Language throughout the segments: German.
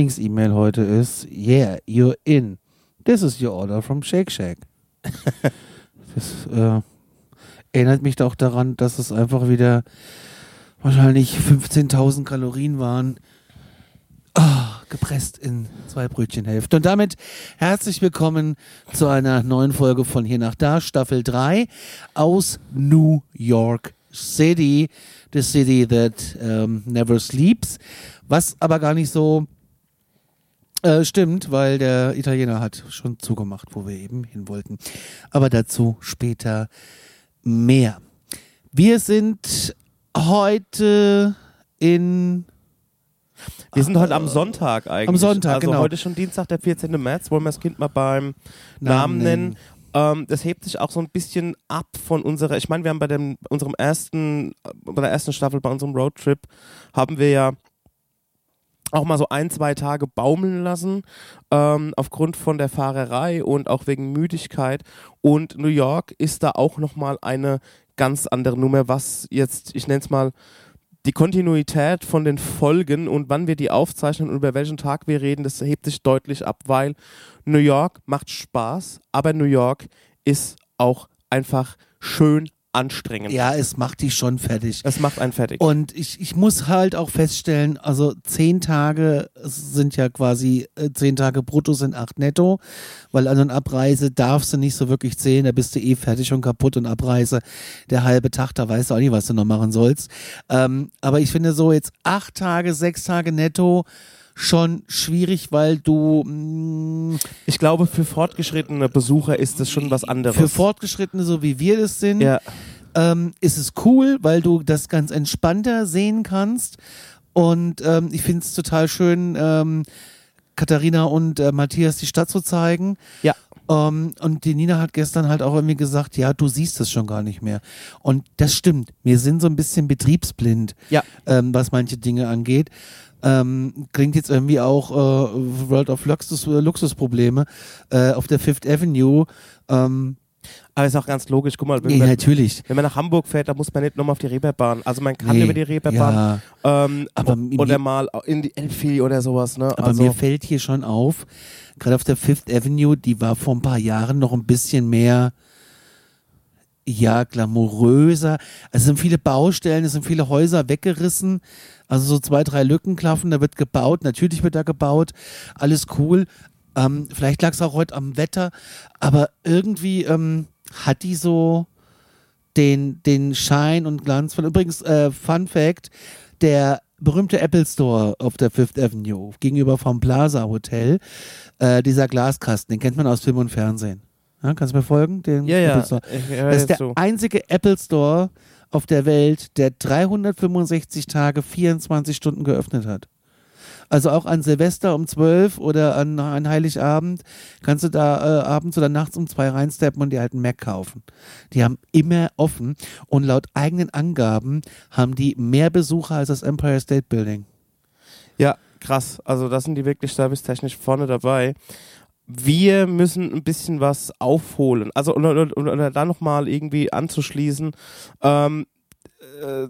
Lieblings-E-Mail heute ist, yeah, you're in. This is your order from Shake Shack. das äh, erinnert mich auch daran, dass es einfach wieder wahrscheinlich 15.000 Kalorien waren. Oh, gepresst in zwei Brötchenhälfte. Und damit herzlich willkommen zu einer neuen Folge von Hier nach Da, Staffel 3 aus New York City, the city that um, never sleeps. Was aber gar nicht so äh, stimmt, weil der Italiener hat schon zugemacht, wo wir eben hin wollten. Aber dazu später mehr. Wir sind heute in wir sind heute am Sonntag eigentlich. Am Sonntag, also genau. heute schon Dienstag, der 14. März. Wollen wir das Kind mal beim Namen, nennen. Ähm, das hebt sich auch so ein bisschen ab von unserer, ich meine, wir haben bei dem, unserem ersten, bei der ersten Staffel, bei unserem Roadtrip, haben wir ja auch mal so ein, zwei Tage baumeln lassen, ähm, aufgrund von der Fahrerei und auch wegen Müdigkeit. Und New York ist da auch nochmal eine ganz andere Nummer, was jetzt, ich nenne es mal, die Kontinuität von den Folgen und wann wir die aufzeichnen und über welchen Tag wir reden, das hebt sich deutlich ab, weil New York macht Spaß, aber New York ist auch einfach schön anstrengend. Ja, es macht dich schon fertig. Es macht einen fertig. Und ich, ich muss halt auch feststellen, also zehn Tage sind ja quasi, äh, zehn Tage brutto sind acht netto, weil An- und Abreise darfst du nicht so wirklich zählen, da bist du eh fertig und kaputt und Abreise, der halbe Tag, da weißt du auch nicht, was du noch machen sollst. Ähm, aber ich finde so jetzt acht Tage, sechs Tage netto, schon schwierig, weil du. Mh, ich glaube, für fortgeschrittene Besucher ist das schon was anderes. Für Fortgeschrittene, so wie wir das sind, ja. Ähm, ist es cool, weil du das ganz entspannter sehen kannst. Und ähm, ich finde es total schön, ähm, Katharina und äh, Matthias die Stadt zu zeigen. Ja. Um, und die Nina hat gestern halt auch irgendwie gesagt, ja, du siehst es schon gar nicht mehr. Und das stimmt. Wir sind so ein bisschen betriebsblind, ja. ähm, was manche Dinge angeht. Ähm, klingt jetzt irgendwie auch äh, World of Luxus, äh, Luxusprobleme äh, auf der Fifth Avenue. Ähm, aber ist auch ganz logisch, guck mal, wenn, nee, man, natürlich. wenn man nach Hamburg fährt, da muss man nicht nochmal auf die Reeperbahn. Also man kann nee, über die Reeperbahn ja, ähm, aber oder mal in die Elfi oder sowas. Ne? Aber also, mir fällt hier schon auf, gerade auf der Fifth Avenue, die war vor ein paar Jahren noch ein bisschen mehr ja, glamouröser. Es sind viele Baustellen, es sind viele Häuser weggerissen. Also so zwei, drei Lücken klaffen, da wird gebaut. Natürlich wird da gebaut. Alles cool. Ähm, vielleicht lag es auch heute am Wetter, aber irgendwie ähm, hat die so den, den Schein und Glanz von. Übrigens, äh, Fun Fact: der berühmte Apple Store auf der Fifth Avenue gegenüber vom Plaza Hotel, äh, dieser Glaskasten, den kennt man aus Film und Fernsehen. Ja, kannst du mir folgen? Den ja, ja. Apple Store. Das ist der so. einzige Apple Store auf der Welt, der 365 Tage, 24 Stunden geöffnet hat. Also auch an Silvester um 12 oder an, an Heiligabend kannst du da äh, abends oder nachts um zwei reinsteppen und dir halt einen Mac kaufen. Die haben immer offen und laut eigenen Angaben haben die mehr Besucher als das Empire State Building. Ja, krass. Also da sind die wirklich servicetechnisch vorne dabei wir müssen ein bisschen was aufholen. Also, oder, oder, oder da nochmal irgendwie anzuschließen. Ähm, äh,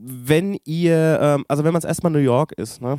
wenn ihr, ähm, also wenn man es erstmal New York ist, ne?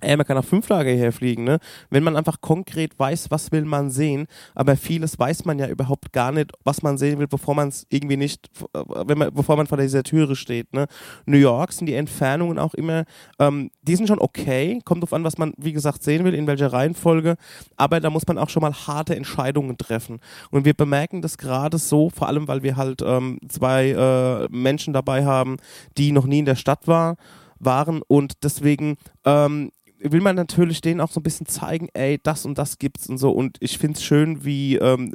Ey, man kann auch fünf Tage herfliegen, ne? Wenn man einfach konkret weiß, was will man sehen, aber vieles weiß man ja überhaupt gar nicht, was man sehen will, bevor man es irgendwie nicht, wenn man, bevor man vor dieser Türe steht, ne? New York sind die Entfernungen auch immer, ähm, die sind schon okay, kommt drauf an, was man, wie gesagt, sehen will, in welcher Reihenfolge, aber da muss man auch schon mal harte Entscheidungen treffen. Und wir bemerken das gerade so, vor allem, weil wir halt ähm, zwei äh, Menschen dabei haben, die noch nie in der Stadt war, waren und deswegen ähm, will man natürlich denen auch so ein bisschen zeigen, ey, das und das gibt's und so. Und ich finde es schön, wie, ähm,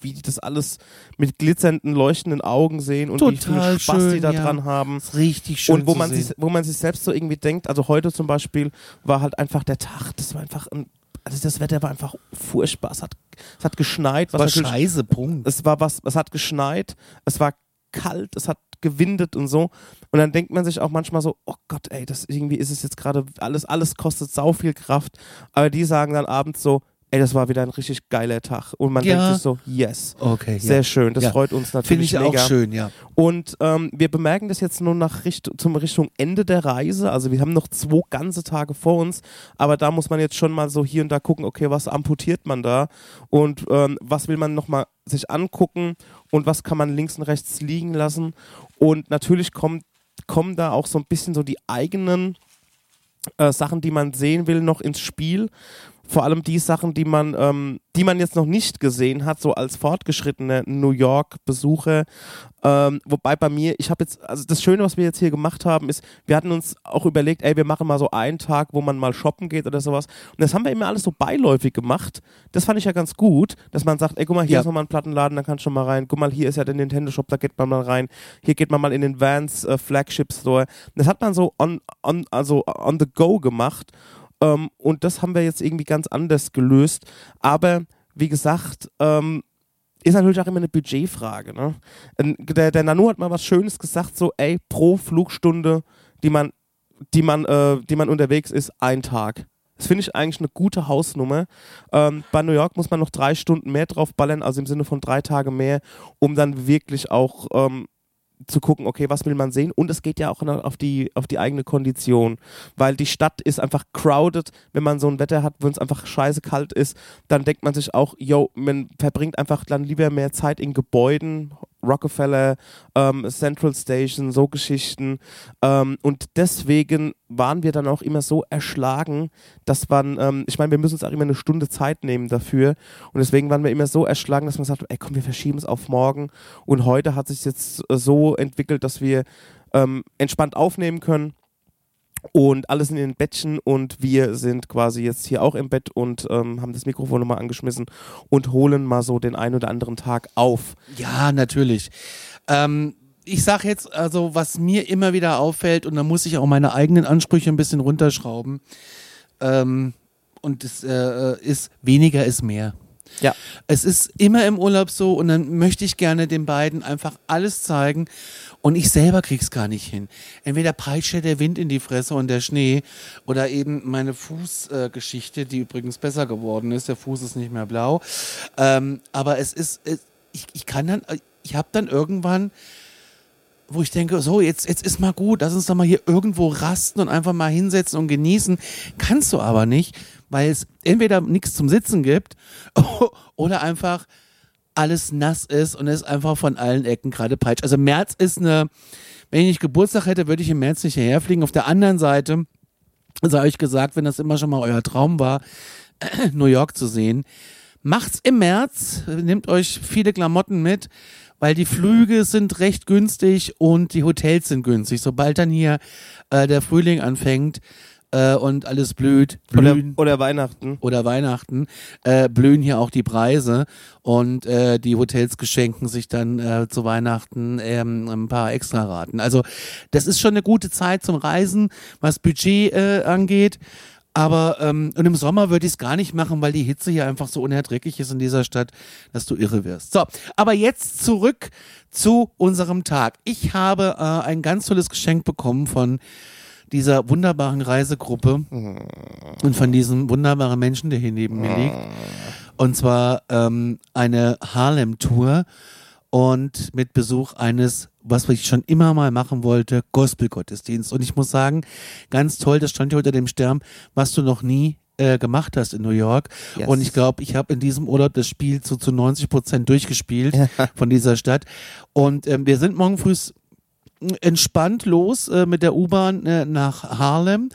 wie die das alles mit glitzernden, leuchtenden Augen sehen und Total wie viel Spaß schön, die da ja. dran haben. ist richtig schön Und wo man, sehen. sich, wo man sich selbst so irgendwie denkt, also heute zum Beispiel war halt einfach der Tag, das war einfach ein, also das Wetter war einfach furchtbar. Es hat, es hat geschneit. Was war scheiße, Punkt. es war was, es hat geschneit, es war kalt, es hat gewindet und so. Und dann denkt man sich auch manchmal so, oh Gott, ey, das irgendwie ist es jetzt gerade alles, alles kostet sau viel Kraft. Aber die sagen dann abends so, ey, das war wieder ein richtig geiler Tag. Und man Ja. denkt sich so, yes. Okay, Sehr ja. schön, das Ja. freut uns natürlich Finde ich mega. auch schön, ja. Und ähm, wir bemerken das jetzt nur nach Richt zum Richtung Ende der Reise. Also wir haben noch zwei ganze Tage vor uns, aber da muss man jetzt schon mal so hier und da gucken, okay, was amputiert man da und ähm, was will man nochmal sich angucken und was kann man links und rechts liegen lassen. Und natürlich kommt, kommen da auch so ein bisschen so die eigenen äh, Sachen, die man sehen will, noch ins Spiel. Vor allem die Sachen, die man, ähm, die man jetzt noch nicht gesehen hat, so als fortgeschrittene New York-Besucher. Ähm, wobei bei mir, ich habe jetzt, also das Schöne, was wir jetzt hier gemacht haben, ist, wir hatten uns auch überlegt, ey, wir machen mal so einen Tag, wo man mal shoppen geht oder sowas. Und das haben wir immer alles so beiläufig gemacht. Das fand ich ja ganz gut, dass man sagt, ey, guck mal, hier Ja. ist nochmal ein Plattenladen, da kannst du schon mal rein. Guck mal, hier ist ja der Nintendo-Shop, da geht man mal rein. Hier geht man mal in den Vans äh, Flagship Store. Das hat man so on, on, also on the go gemacht. Ähm, und das haben wir jetzt irgendwie ganz anders gelöst. Aber wie gesagt, ähm, ist natürlich auch immer eine Budgetfrage. Ne? Der, der Nanu hat mal was Schönes gesagt, so, ey, pro Flugstunde, die man, die man, äh, die man unterwegs ist, ein Tag. Das finde ich eigentlich eine gute Hausnummer. Ähm, bei New York muss man noch drei Stunden mehr drauf ballern, also im Sinne von drei Tage mehr, um dann wirklich auch ähm, zu gucken, okay, was will man sehen? Und es geht ja auch auf die, auf die eigene Kondition, weil die Stadt ist einfach crowded. Wenn man so ein Wetter hat, wenn es einfach scheiße kalt ist, dann denkt man sich auch, yo, man verbringt einfach dann lieber mehr Zeit in Gebäuden, Rockefeller, ähm, Central Station, so Geschichten. Ähm, und deswegen waren wir dann auch immer so erschlagen, dass man, ähm, ich meine, wir müssen uns auch immer eine Stunde Zeit nehmen dafür. Und deswegen waren wir immer so erschlagen, dass man sagt, ey komm, wir verschieben es auf morgen. Und heute hat sich jetzt so entwickelt, dass wir ähm, entspannt aufnehmen können. Und alles in den Bettchen und wir sind quasi jetzt hier auch im Bett und ähm, haben das Mikrofon nochmal angeschmissen und holen mal so den einen oder anderen Tag auf. Ja, natürlich. Ähm, ich sag jetzt, also was mir immer wieder auffällt, und da muss ich auch meine eigenen Ansprüche ein bisschen runterschrauben, ähm, und das äh, ist, weniger ist mehr. Ja. Es ist immer im Urlaub so und dann möchte ich gerne den beiden einfach alles zeigen und ich selber krieg's gar nicht hin. Entweder peitscht der Wind in die Fresse und der Schnee oder eben meine Fußgeschichte, äh, die übrigens besser geworden ist. Der Fuß ist nicht mehr blau. Ähm, aber es ist, es, ich, ich kann dann, ich habe dann irgendwann wo ich denke, so, jetzt, jetzt ist mal gut, lass uns doch mal hier irgendwo rasten und einfach mal hinsetzen und genießen. Kannst du aber nicht, weil es entweder nichts zum Sitzen gibt oder einfach alles nass ist und es einfach von allen Ecken gerade peitscht. Also März ist eine, wenn ich nicht Geburtstag hätte, würde ich im März nicht hierher fliegen. Auf der anderen Seite, habe ich gesagt, wenn das immer schon mal euer Traum war, New York zu sehen, macht's im März, nehmt euch viele Klamotten mit, weil die Flüge sind recht günstig und die Hotels sind günstig. Sobald dann hier äh, der Frühling anfängt äh, und alles blüht, Oder, blühen oder Weihnachten. oder Weihnachten, äh, blühen hier auch die Preise und äh, die Hotels geschenken sich dann äh, zu Weihnachten ähm, ein paar Extraraten. Also das ist schon eine gute Zeit zum Reisen, was Budget äh, angeht. Aber ähm, und im Sommer würde ich es gar nicht machen, weil die Hitze hier einfach so unerträglich ist in dieser Stadt, dass du irre wirst. So, aber jetzt zurück zu unserem Tag. Ich habe äh, ein ganz tolles Geschenk bekommen von dieser wunderbaren Reisegruppe und von diesem wunderbaren Menschen, der hier neben mir liegt. Und zwar ähm, eine Harlem-Tour und mit Besuch eines, was ich schon immer mal machen wollte, Gospel-Gottesdienst. Und ich muss sagen, ganz toll, das stand hier unter dem Stern, was du noch nie äh, gemacht hast in New York. Yes. Und ich glaube, ich habe in diesem Urlaub das Spiel zu, zu 90 Prozent durchgespielt von dieser Stadt. Und ähm, wir sind morgen früh entspannt los äh, mit der U-Bahn äh, nach Harlem.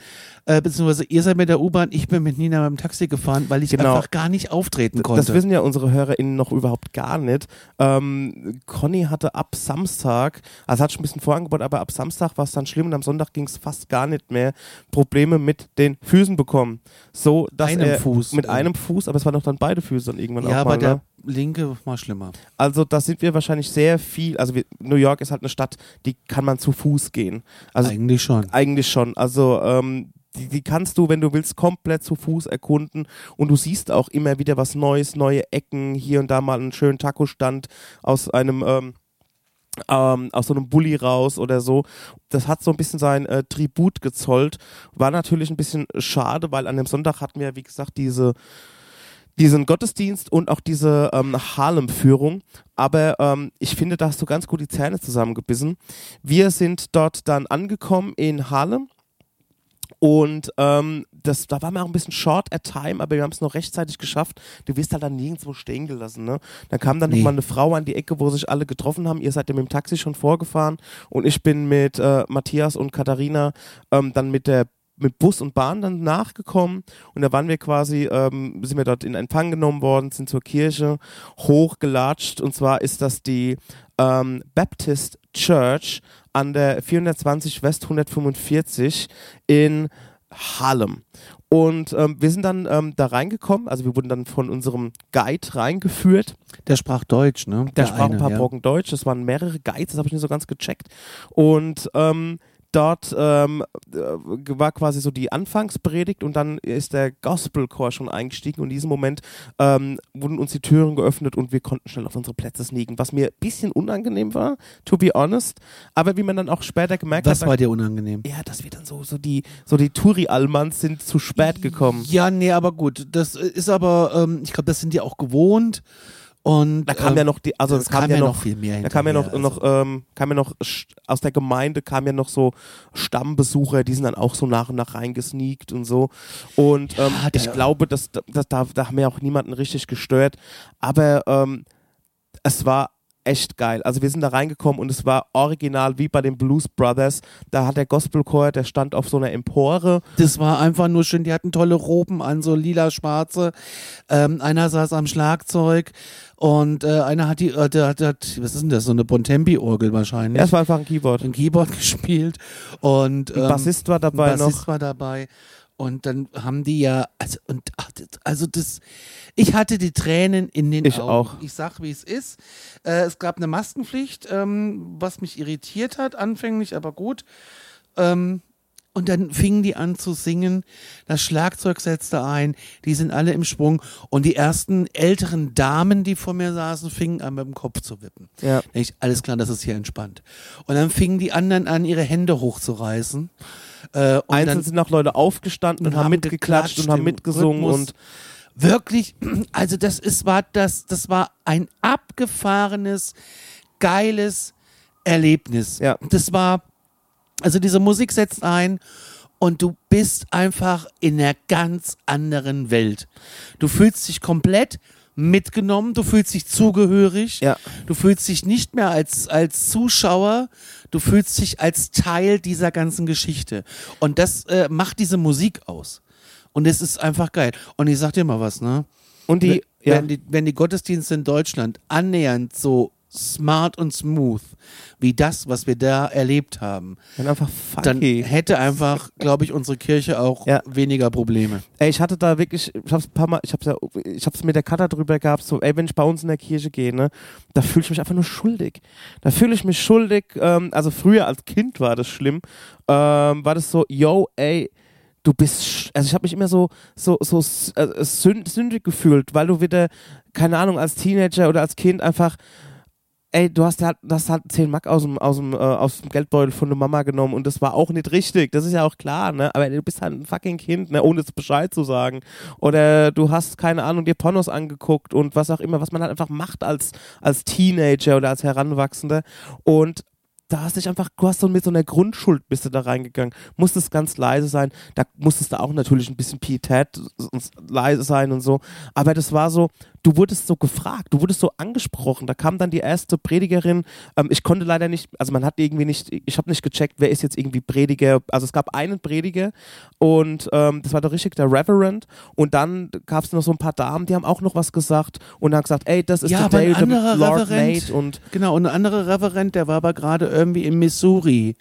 Äh, beziehungsweise ihr seid mit der U-Bahn, ich bin mit Nina beim Taxi gefahren, weil ich Genau. einfach gar nicht auftreten konnte. Das wissen ja unsere HörerInnen noch überhaupt gar nicht. Ähm, Conny hatte ab Samstag, also hat schon ein bisschen vorangebaut, aber ab Samstag war es dann schlimm und am Sonntag ging es fast gar nicht mehr, Probleme mit den Füßen bekommen. So, dass Einem er Fuß. mit einem Fuß, aber es waren doch dann beide Füße dann irgendwann ja, auch aber mal. der ne? linke war schlimmer. Also da sind wir wahrscheinlich sehr viel, also wir, New York ist halt eine Stadt, die kann man zu Fuß gehen. Also Eigentlich schon. eigentlich schon. Also ähm, die, die kannst du, wenn du willst, komplett zu Fuß erkunden und du siehst auch immer wieder was Neues, neue Ecken, hier und da mal einen schönen Taco-Stand aus einem ähm, ähm, aus so einem Bulli raus oder so. Das hat so ein bisschen sein äh, Tribut gezollt. War natürlich ein bisschen schade, weil an dem Sonntag hatten wir, wie gesagt, diese diesen Gottesdienst und auch diese ähm, Harlem-Führung. Aber ähm, ich finde, da hast du ganz gut die Zähne zusammengebissen. Wir sind dort dann angekommen in Harlem. Und ähm, das, da waren wir auch ein bisschen short at time, aber wir haben es noch rechtzeitig geschafft. Du wirst halt dann nirgendwo stehen gelassen. Ne? Dann kam dann Nee. nochmal eine Frau an die Ecke, wo sich alle getroffen haben. Ihr seid ja mit dem Taxi schon vorgefahren und ich bin mit äh, Matthias und Katharina ähm, dann mit der mit Bus und Bahn dann nachgekommen und da waren wir quasi, ähm, sind wir dort in Empfang genommen worden, sind zur Kirche hochgelatscht und zwar ist das die ähm, Baptist Church an der 420 West 145 in Harlem. Und ähm, wir sind dann ähm, da reingekommen, also wir wurden dann von unserem Guide reingeführt. Der sprach Deutsch, ne? Der, sprach eine, ein paar ja. Brocken Deutsch, das waren mehrere Guides, das habe ich nicht so ganz gecheckt. Und ähm, dort ähm, äh, war quasi so die Anfangspredigt und dann ist der Gospelchor schon eingestiegen und in diesem Moment ähm, wurden uns die Türen geöffnet und wir konnten schnell auf unsere Plätze sneaken, was mir ein bisschen unangenehm war, to be honest. Aber wie man dann auch später gemerkt Was hat, war dir unangenehm? ja, dass wir dann so, so die, so die Touri-Almans sind zu spät gekommen. Ja, nee, aber gut. Das ist aber, ähm, ich glaube, das sind die auch gewohnt. Und Da kam ähm, ja noch die, also es es kam, ja noch, viel mehr da kam ja noch, hinterher, noch, also. ähm, kam ja noch aus der Gemeinde kam ja noch so Stammbesucher, die sind dann auch so nach und nach reingesneakt und so. Und ähm, Ja, ich glaube, dass, dass da, da haben wir auch niemanden richtig gestört. Aber ähm, es war echt geil. Also wir sind da reingekommen und es war original wie bei den Blues Brothers. Da hat der Gospelchor, der stand auf so einer Empore. Das war einfach nur schön. Die hatten tolle Roben an, so lila-schwarze. Ähm, einer saß am Schlagzeug und äh, einer hat die, äh, der, hat- der hat, was ist denn das, so eine Bontempi-Orgel wahrscheinlich. Ja, es war einfach ein Keyboard. ein Keyboard gespielt und Ein ähm, Bassist war dabei ein Bassist noch. war dabei. Und dann haben die ja, also, und, also das, ich hatte die Tränen in den Ich Augen. auch. Ich sag, wie es ist. Äh, es gab eine Maskenpflicht, ähm, was mich irritiert hat, anfänglich, aber gut. Ähm, und dann fingen die an zu singen, das Schlagzeug setzte ein, die sind alle im Schwung und die ersten älteren Damen, die vor mir saßen, fingen an mit dem Kopf zu wippen. Ja. Ich, alles klar, das ist hier entspannt. Und dann fingen die anderen an, ihre Hände hochzureißen. Äh, Einzeln dann sind auch Leute aufgestanden und, und haben mitgeklatscht und haben mitgesungen Rhythmus. und wirklich, also das ist, war das, das war ein abgefahrenes, geiles Erlebnis. Ja. Das war, also diese Musik setzt ein und du bist einfach in einer ganz anderen Welt. Du fühlst dich komplett mitgenommen, du fühlst dich zugehörig, Ja. du fühlst dich nicht mehr als, als Zuschauer, du fühlst dich als Teil dieser ganzen Geschichte. Und das äh, macht diese Musik aus. Und es ist einfach geil. Und ich sag dir mal was, ne? Und die, wenn, ja, die, wenn die Gottesdienste in Deutschland annähernd so smart und smooth wie das, was wir da erlebt haben, dann einfach dann hätte einfach, glaube ich, unsere Kirche auch Ja. weniger Probleme. Ey, ich hatte da wirklich, ich hab's ein paar Mal, ich hab's ja, ich hab's mit der Cutter drüber gehabt, so, ey, wenn ich bei uns in der Kirche gehe, ne, da fühle ich mich einfach nur schuldig. Da fühle ich mich schuldig, ähm, also früher als Kind war das schlimm, ähm, war das so, yo, ey, du bist, also ich habe mich immer so, so, so äh, sünd, sündig gefühlt, weil du wieder, keine Ahnung, als Teenager oder als Kind einfach, ey, du hast halt, du hast halt 10 Mark aus dem, aus dem, äh, aus dem Geldbeutel von der Mama genommen und das war auch nicht richtig. Das ist ja auch klar, ne? Aber du bist halt ein fucking Kind, ne? Ohne jetzt Bescheid zu sagen. Oder du hast, keine Ahnung, dir Pornos angeguckt und was auch immer, was man halt einfach macht als, als Teenager oder als Heranwachsender. Und da hast dich einfach, du hast so mit so einer Grundschuld bist du da reingegangen, musstest ganz leise sein, da musstest du auch natürlich ein bisschen Pietät und leise sein und so, aber das war so, du wurdest so gefragt, du wurdest so angesprochen, da kam dann die erste Predigerin, ähm, ich konnte leider nicht, also man hat irgendwie nicht, ich habe nicht gecheckt, wer ist jetzt irgendwie Prediger, also es gab einen Prediger und ähm, das war der richtig der Reverend und dann gab es noch so ein paar Damen, die haben auch noch was gesagt und haben gesagt, ey, das ist Ja, Dale, the Lord Reverend- und Genau, und ein anderer Reverend, der war aber gerade irgendwie in Missouri,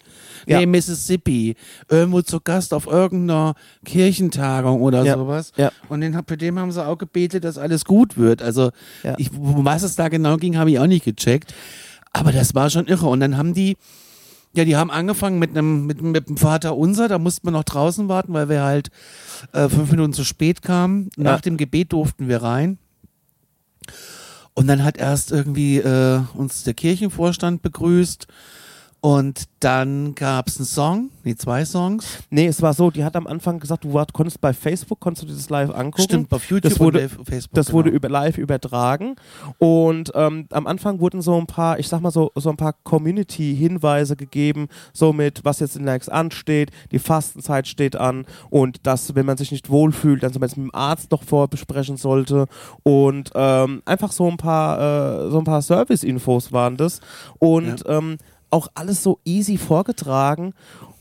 Ja. nee, Mississippi, irgendwo zu Gast auf irgendeiner Kirchentagung oder Ja. sowas. Ja. Und den, für den haben sie auch gebetet, dass alles gut wird. Also, Ja. ich, was es da genau ging, habe ich auch nicht gecheckt. Aber das war schon irre. Und dann haben die, ja, die haben angefangen mit einem, mit, mit dem Vater unser, da mussten wir noch draußen warten, weil wir halt äh, fünf Minuten zu spät kamen. Nach dem Gebet durften wir rein. Und dann hat erst irgendwie äh, uns der Kirchenvorstand begrüßt Und dann gab es einen Song, nee, zwei Songs. Nee, es war so, die hat am Anfang gesagt, du war, konntest bei Facebook, konntest du das live angucken. Stimmt, auf YouTube das wurde, und Facebook. Das genau. wurde über, live übertragen und ähm, am Anfang wurden so ein paar, ich sag mal so, so ein paar Community-Hinweise gegeben, so mit, was jetzt in Likes ansteht, die Fastenzeit steht an und dass, wenn man sich nicht wohlfühlt, dann zum Beispiel mit dem Arzt noch vorbesprechen sollte und ähm, einfach so ein paar, äh, so ein paar Service-Infos waren das und ähm, auch alles so easy vorgetragen.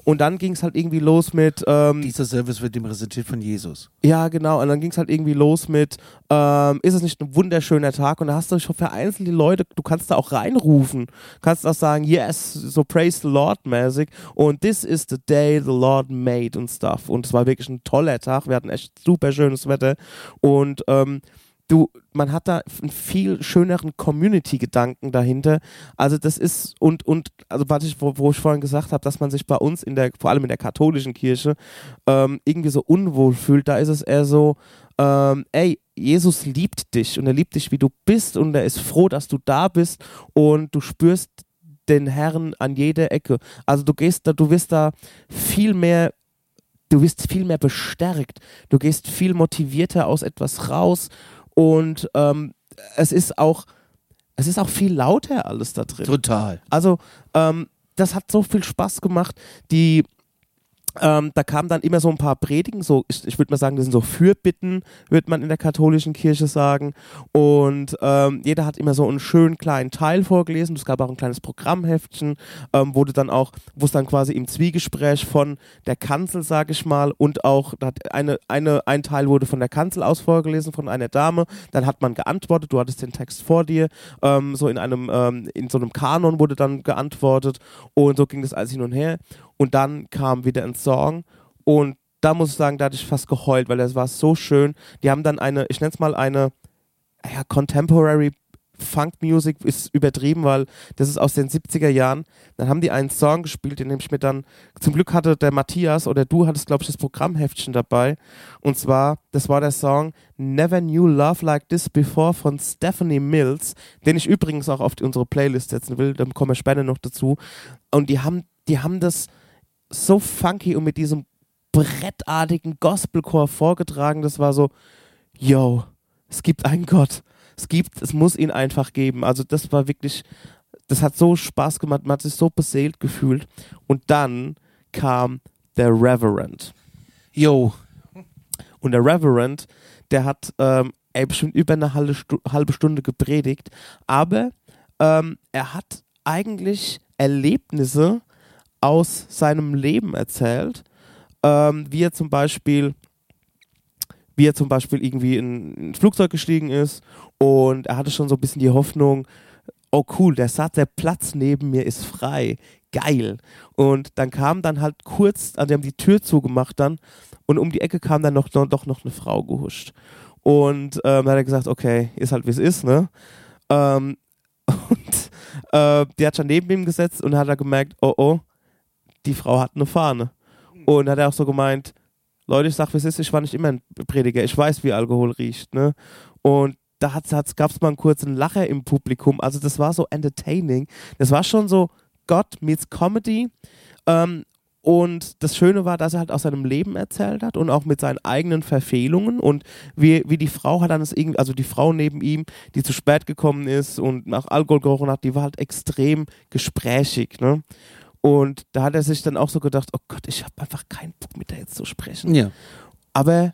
Und dann ging es halt irgendwie los mit. Ähm, Dieser Service wird dem präsentiert von Jesus. ja, genau. Und dann ging es halt irgendwie los mit, ähm, ist es nicht ein wunderschöner Tag? Und da hast du schon vereinzelt die Leute, du kannst da auch reinrufen. Kannst auch sagen, yes, so praise the Lord mäßig. Und this is the day the Lord made und stuff. Und es war wirklich ein toller Tag. Wir hatten echt super schönes Wetter. Und ähm, du, man hat da einen viel schöneren Community-Gedanken dahinter. Also das ist, und, und, also was ich, wo, wo ich vorhin gesagt habe, dass man sich bei uns in der, vor allem in der katholischen Kirche, ähm, irgendwie so unwohl fühlt, da ist es eher so, ähm, ey, Jesus liebt dich und er liebt dich, wie du bist und er ist froh, dass du da bist und du spürst den Herrn an jeder Ecke. Also du gehst da, du wirst da viel mehr, du wirst viel mehr bestärkt, du gehst viel motivierter aus etwas raus und ähm, es ist auch, es ist auch viel lauter alles da drin. Total. Also, ähm, das hat so viel Spaß gemacht. Die, ähm, da kamen dann immer so ein paar Predigen, so, ich, ich würde mal sagen, das sind so Fürbitten, würde man in der katholischen Kirche sagen. Und ähm, jeder hat immer so einen schönen kleinen Teil vorgelesen. Es gab auch ein kleines Programmheftchen, ähm, du dann auch, wo es dann quasi im Zwiegespräch von der Kanzel, sage ich mal, und auch da hat eine, eine, ein Teil wurde von der Kanzel aus vorgelesen, von einer Dame. Dann hat man geantwortet, du hattest den Text vor dir, ähm, so in einem, ähm, in so einem Kanon wurde dann geantwortet und so ging das alles hin und her. Und dann kam wieder ein Song und da muss ich sagen, da hatte ich fast geheult, weil das war so schön. Die haben dann eine, ich nenne es mal eine ja, Contemporary Funk Music ist übertrieben, weil das ist aus den 70er Jahren. Dann haben die einen Song gespielt, den nehme ich mir dann, zum Glück hatte der Matthias oder du hattest, glaube ich, das Programmheftchen dabei. Und zwar, das war der Song Never Knew Love Like This Before von Stephanie Mills, den ich übrigens auch auf unsere Playlist setzen will, dann kommen wir später noch dazu. Und die haben, die haben das so funky und mit diesem brettartigen Gospelchor vorgetragen. Das war so, yo, es gibt einen Gott. Es gibt, es muss ihn einfach geben. Also das war wirklich, das hat so Spaß gemacht, man hat sich so beseelt gefühlt. Und dann kam der Reverend. Yo. Und der Reverend, der hat ähm, ey, bestimmt über eine halbe, Stu halbe Stunde gepredigt, aber ähm, er hat eigentlich Erlebnisse aus seinem Leben erzählt, ähm, wie er zum Beispiel wie er zum Beispiel irgendwie in ein Flugzeug gestiegen ist und er hatte schon so ein bisschen die Hoffnung, oh cool, der Satz, der Platz neben mir ist frei, geil. Und dann kam dann halt kurz, also die haben die Tür zugemacht dann und um die Ecke kam dann noch, noch, doch noch eine Frau gehuscht. Und ähm, dann hat er gesagt, okay, ist halt wie es ist, ne? Ähm, und äh, die hat schon neben ihm gesetzt und hat er gemerkt, oh oh, die Frau hat eine Fahne. Und hat er auch so gemeint, Leute, ich sag, wie es ist, ich war nicht immer ein Prediger, ich weiß, wie Alkohol riecht, ne? Und da gab es mal einen kurzen Lacher im Publikum, also das war so entertaining. Das war schon so Gott meets Comedy. Ähm, und das Schöne war, dass er halt aus seinem Leben erzählt hat und auch mit seinen eigenen Verfehlungen und wie, wie die Frau hat dann es irgendwie, also die Frau neben ihm, die zu spät gekommen ist und nach Alkohol gerochen hat, die war halt extrem gesprächig, ne? Und da hat er sich dann auch so gedacht, oh Gott, ich habe einfach keinen Bock mit der jetzt zu sprechen. Ja. Aber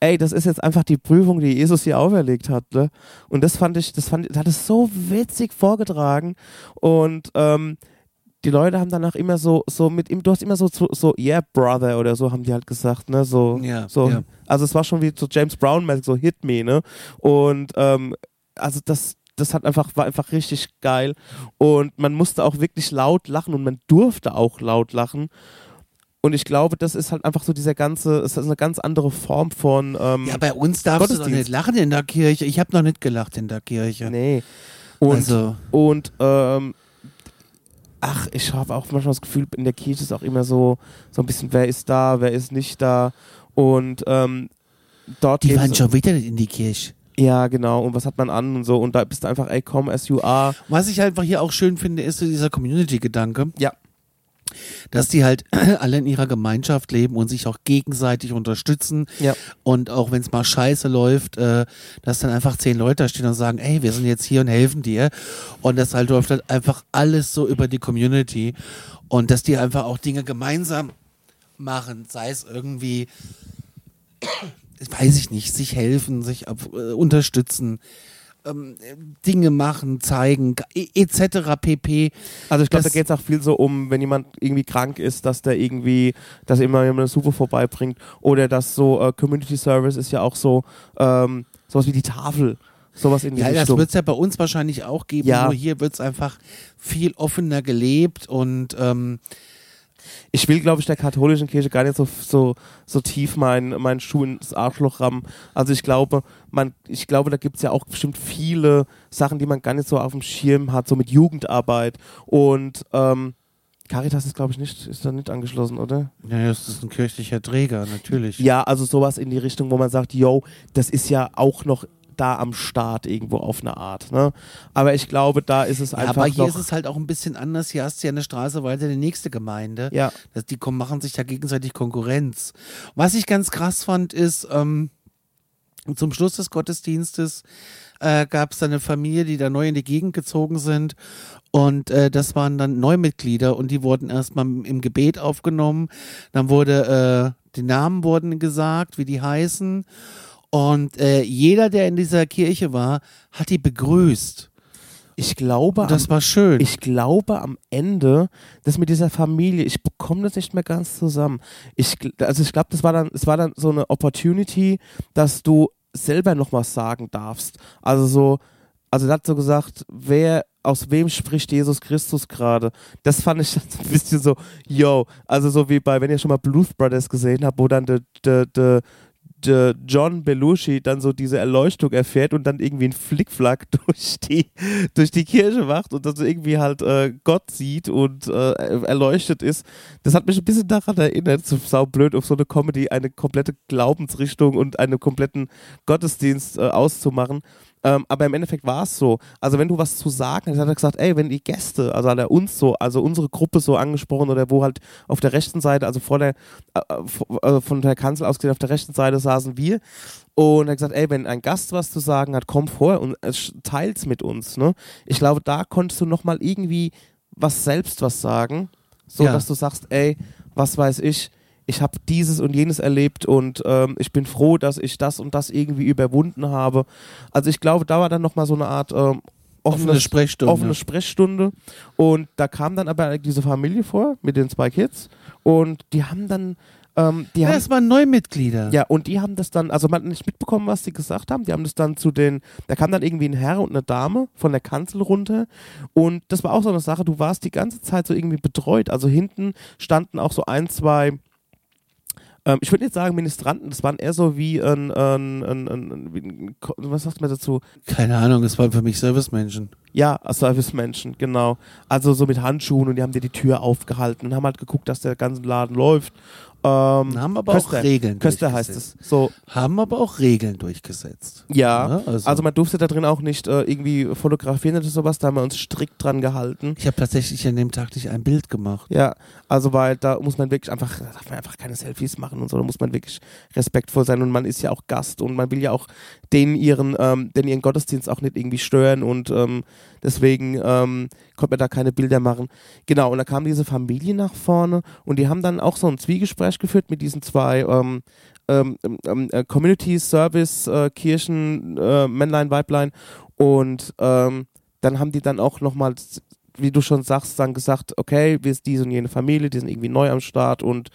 ey, das ist jetzt einfach die Prüfung, die Jesus hier auferlegt hat. Ne? Und das fand ich, das fand das hat es so witzig vorgetragen. Und ähm, die Leute haben danach immer so, so mit ihm, du hast immer so, so, so, yeah, brother oder so, haben die halt gesagt, ne? So, Ja, so. ja. Also es war schon wie so James Brown, so Hit Me, ne? Und ähm, also das, das hat einfach, war einfach richtig geil. Und man musste auch wirklich laut lachen und man durfte auch laut lachen. Und ich glaube, das ist halt einfach so dieser ganze, es ist eine ganz andere Form von. Ähm, Ja, bei uns darfst du doch nicht lachen in der Kirche. Ich habe noch nicht gelacht in der Kirche. nee. Und, also, und ähm, ach, ich habe auch manchmal das Gefühl, in der Kirche ist auch immer so, so ein bisschen, wer ist da, wer ist nicht da. Und ähm, dort die waren schon wieder nicht in die Kirche. Ja, genau. Und was hat man an und so. Und da bist du einfach, ey, komm, as you are. Was ich einfach hier auch schön finde, ist so dieser Community-Gedanke. Ja. dass die halt alle in ihrer Gemeinschaft leben und sich auch gegenseitig unterstützen. Ja. Und auch wenn es mal scheiße läuft, äh, dass dann einfach zehn Leute da stehen und sagen, ey, wir sind jetzt hier und helfen dir. Und das halt läuft halt einfach alles so über die Community. Und dass die einfach auch Dinge gemeinsam machen, sei es irgendwie, weiß ich nicht, sich helfen, sich ab, äh, unterstützen. Ähm, Dinge machen, zeigen, e- etc. pp. Also ich glaube, da Das- geht es auch viel so um, wenn jemand irgendwie krank ist, dass der irgendwie, dass immer jemand eine Suppe vorbeibringt. Oder dass so äh, Community Service ist ja auch so, ähm, sowas wie die Tafel. Sowas in die Ja, das Richtung. wird es ja bei uns wahrscheinlich auch geben, Ja. nur hier wird es einfach viel offener gelebt und ähm, ich will, glaube ich, der katholischen Kirche gar nicht so, so, so tief meinen mein Schuh ins Arschloch rammen. Also ich glaube, man, ich glaube, da gibt es ja auch bestimmt viele Sachen, die man gar nicht so auf dem Schirm hat, so mit Jugendarbeit. Und ähm, Caritas ist, glaube ich, nicht, ist da nicht angeschlossen, oder? ja, das ist ein kirchlicher Träger, natürlich. Ja, also sowas in die Richtung, wo man sagt, yo, das ist ja auch noch da am Start irgendwo auf eine Art. Ne? Aber ich glaube, da ist es Ja, einfach aber hier ist es halt auch ein bisschen anders. Hier hast du ja eine Straße weiter die nächste Gemeinde. ja, Das, die machen sich da gegenseitig Konkurrenz. Was ich ganz krass fand, ist, ähm, zum Schluss des Gottesdienstes äh, gab es eine Familie, die da neu in die Gegend gezogen sind. Und äh, das waren dann Neumitglieder und die wurden erstmal im Gebet aufgenommen. Dann wurde, äh, die Namen wurden gesagt, wie die heißen. Und äh, jeder, der in dieser Kirche war, hat die begrüßt. ich glaube, das am, war schön. ich glaube am Ende, das mit dieser Familie, ich bekomme das nicht mehr ganz zusammen. Ich, also ich glaube, das war dann, es war dann so eine Opportunity, dass du selber noch was sagen darfst. Also so, also er hat so gesagt, wer, aus wem spricht Jesus Christus gerade? Das fand ich ein bisschen so, yo, also so wie bei, wenn ihr schon mal Blues Brothers gesehen habt, wo dann der, der, der John Belushi dann so diese Erleuchtung erfährt und dann irgendwie einen Flickflack durch die, durch die Kirche macht und dann so irgendwie halt äh, Gott sieht und äh, erleuchtet ist. Das hat mich ein bisschen daran erinnert, so saublöd auf so eine Comedy, eine komplette Glaubensrichtung und einen kompletten Gottesdienst äh, auszumachen. Ähm, aber im Endeffekt war es so. Also wenn du was zu sagen hast, hat er gesagt, ey, wenn die Gäste, also hat er uns so, also unsere Gruppe so angesprochen oder wo halt auf der rechten Seite, also vor der, äh, äh, von der Kanzel aus gesehen, auf der rechten Seite saßen wir und er hat gesagt, ey, wenn ein Gast was zu sagen hat, komm vor und äh, teils mit uns. Ne? Ich glaube, da konntest du nochmal irgendwie was selbst was sagen, so Ja. dass du sagst, ey, was weiß ich, ich habe dieses und jenes erlebt und ähm, ich bin froh, dass ich das und das irgendwie überwunden habe. Also ich glaube, da war dann nochmal so eine Art ähm, offene offenes, Sprechstunde. offene Sprechstunde und da kam dann aber diese Familie vor mit den zwei Kids und die haben dann, ähm, die ja, haben es waren Neumitglieder. ja, und die haben das dann, also man hat nicht mitbekommen, was die gesagt haben. Die haben das dann zu den, da kam dann irgendwie ein Herr und eine Dame von der Kanzel runter. Und das war auch so eine Sache, du warst die ganze Zeit so irgendwie betreut. Also hinten standen auch so ein, zwei, ähm, ich würde nicht sagen Ministranten, das waren eher so wie ein, ein, ein, ein, was sagt man dazu? Keine Ahnung, es waren für mich Servicemenschen. Ja, Servicemenschen, genau. Also so mit Handschuhen und die haben dir die Tür aufgehalten und haben halt geguckt, dass der ganze Laden läuft. Ähm, Haben aber Köster. auch Regeln Köster heißt es. So, Haben aber auch Regeln durchgesetzt. Ja, Ne? Also- also, man durfte da drin auch nicht äh, irgendwie fotografieren oder sowas, da haben wir uns strikt dran gehalten. Ich habe tatsächlich an dem Tag nicht ein Bild gemacht. Ja, also weil da muss man wirklich einfach, da darf man einfach keine Selfies machen und so, da muss man wirklich respektvoll sein und man ist ja auch Gast und man will ja auch den ihren, ähm, den ihren Gottesdienst auch nicht irgendwie stören und ähm, deswegen ähm, konnte man da keine Bilder machen. Genau, und da kam diese Familie nach vorne und die haben dann auch so ein Zwiegespräch geführt mit diesen zwei ähm, ähm, ähm, äh, Community Service äh, Kirchen, äh, Männlein, Weiblein. Und ähm, dann haben die dann auch nochmal, wie du schon sagst, dann gesagt, okay, wir sind diese und jene Familie, die sind irgendwie neu am Start. Und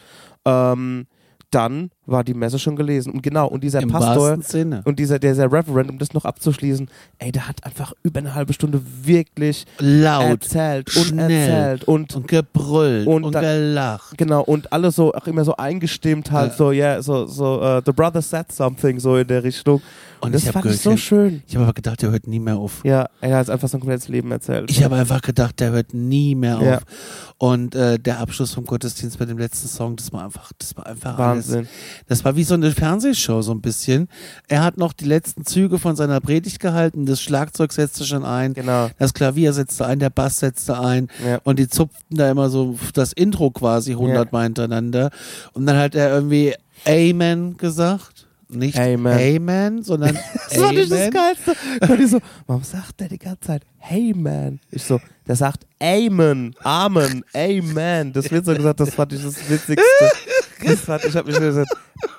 ähm, dann war die Messe schon gelesen. Und genau, und dieser Im Pastor und dieser, dieser Reverend, um das noch abzuschließen, ey, der hat einfach über eine halbe Stunde wirklich Laut erzählt und schnell erzählt und und gebrüllt Und und, gelacht. Genau, und alle so auch immer so eingestimmt halt, Ja. so, ja, so, so, uh, the brother said something, so in der Richtung. Und das ich habe fand ich so schön. ich hab aber gedacht, der hört nie mehr auf. Ja, er hat einfach sein komplettes Leben erzählt. Ich habe einfach gedacht, der hört nie mehr auf. Ja. Und äh, der Abschluss vom Gottesdienst mit dem letzten Song, das war einfach, das war einfach alles. Das war wie so eine Fernsehshow so ein bisschen. Er hat noch die letzten Züge von seiner Predigt gehalten, das Schlagzeug setzte schon ein, Genau. das Klavier setzte ein, der Bass setzte ein Ja. und die zupften da immer so das Intro quasi hundertmal hintereinander und dann hat er irgendwie Amen gesagt. Nicht Amen. Amen, sondern Das war nicht das. Geilste. Und ich so, warum sagt der die ganze Zeit, hey man? Ich so, der sagt Amen, Amen, Amen. Das wird so gesagt, das fand ich das Witzigste. Das fand, ich hab mich gesagt,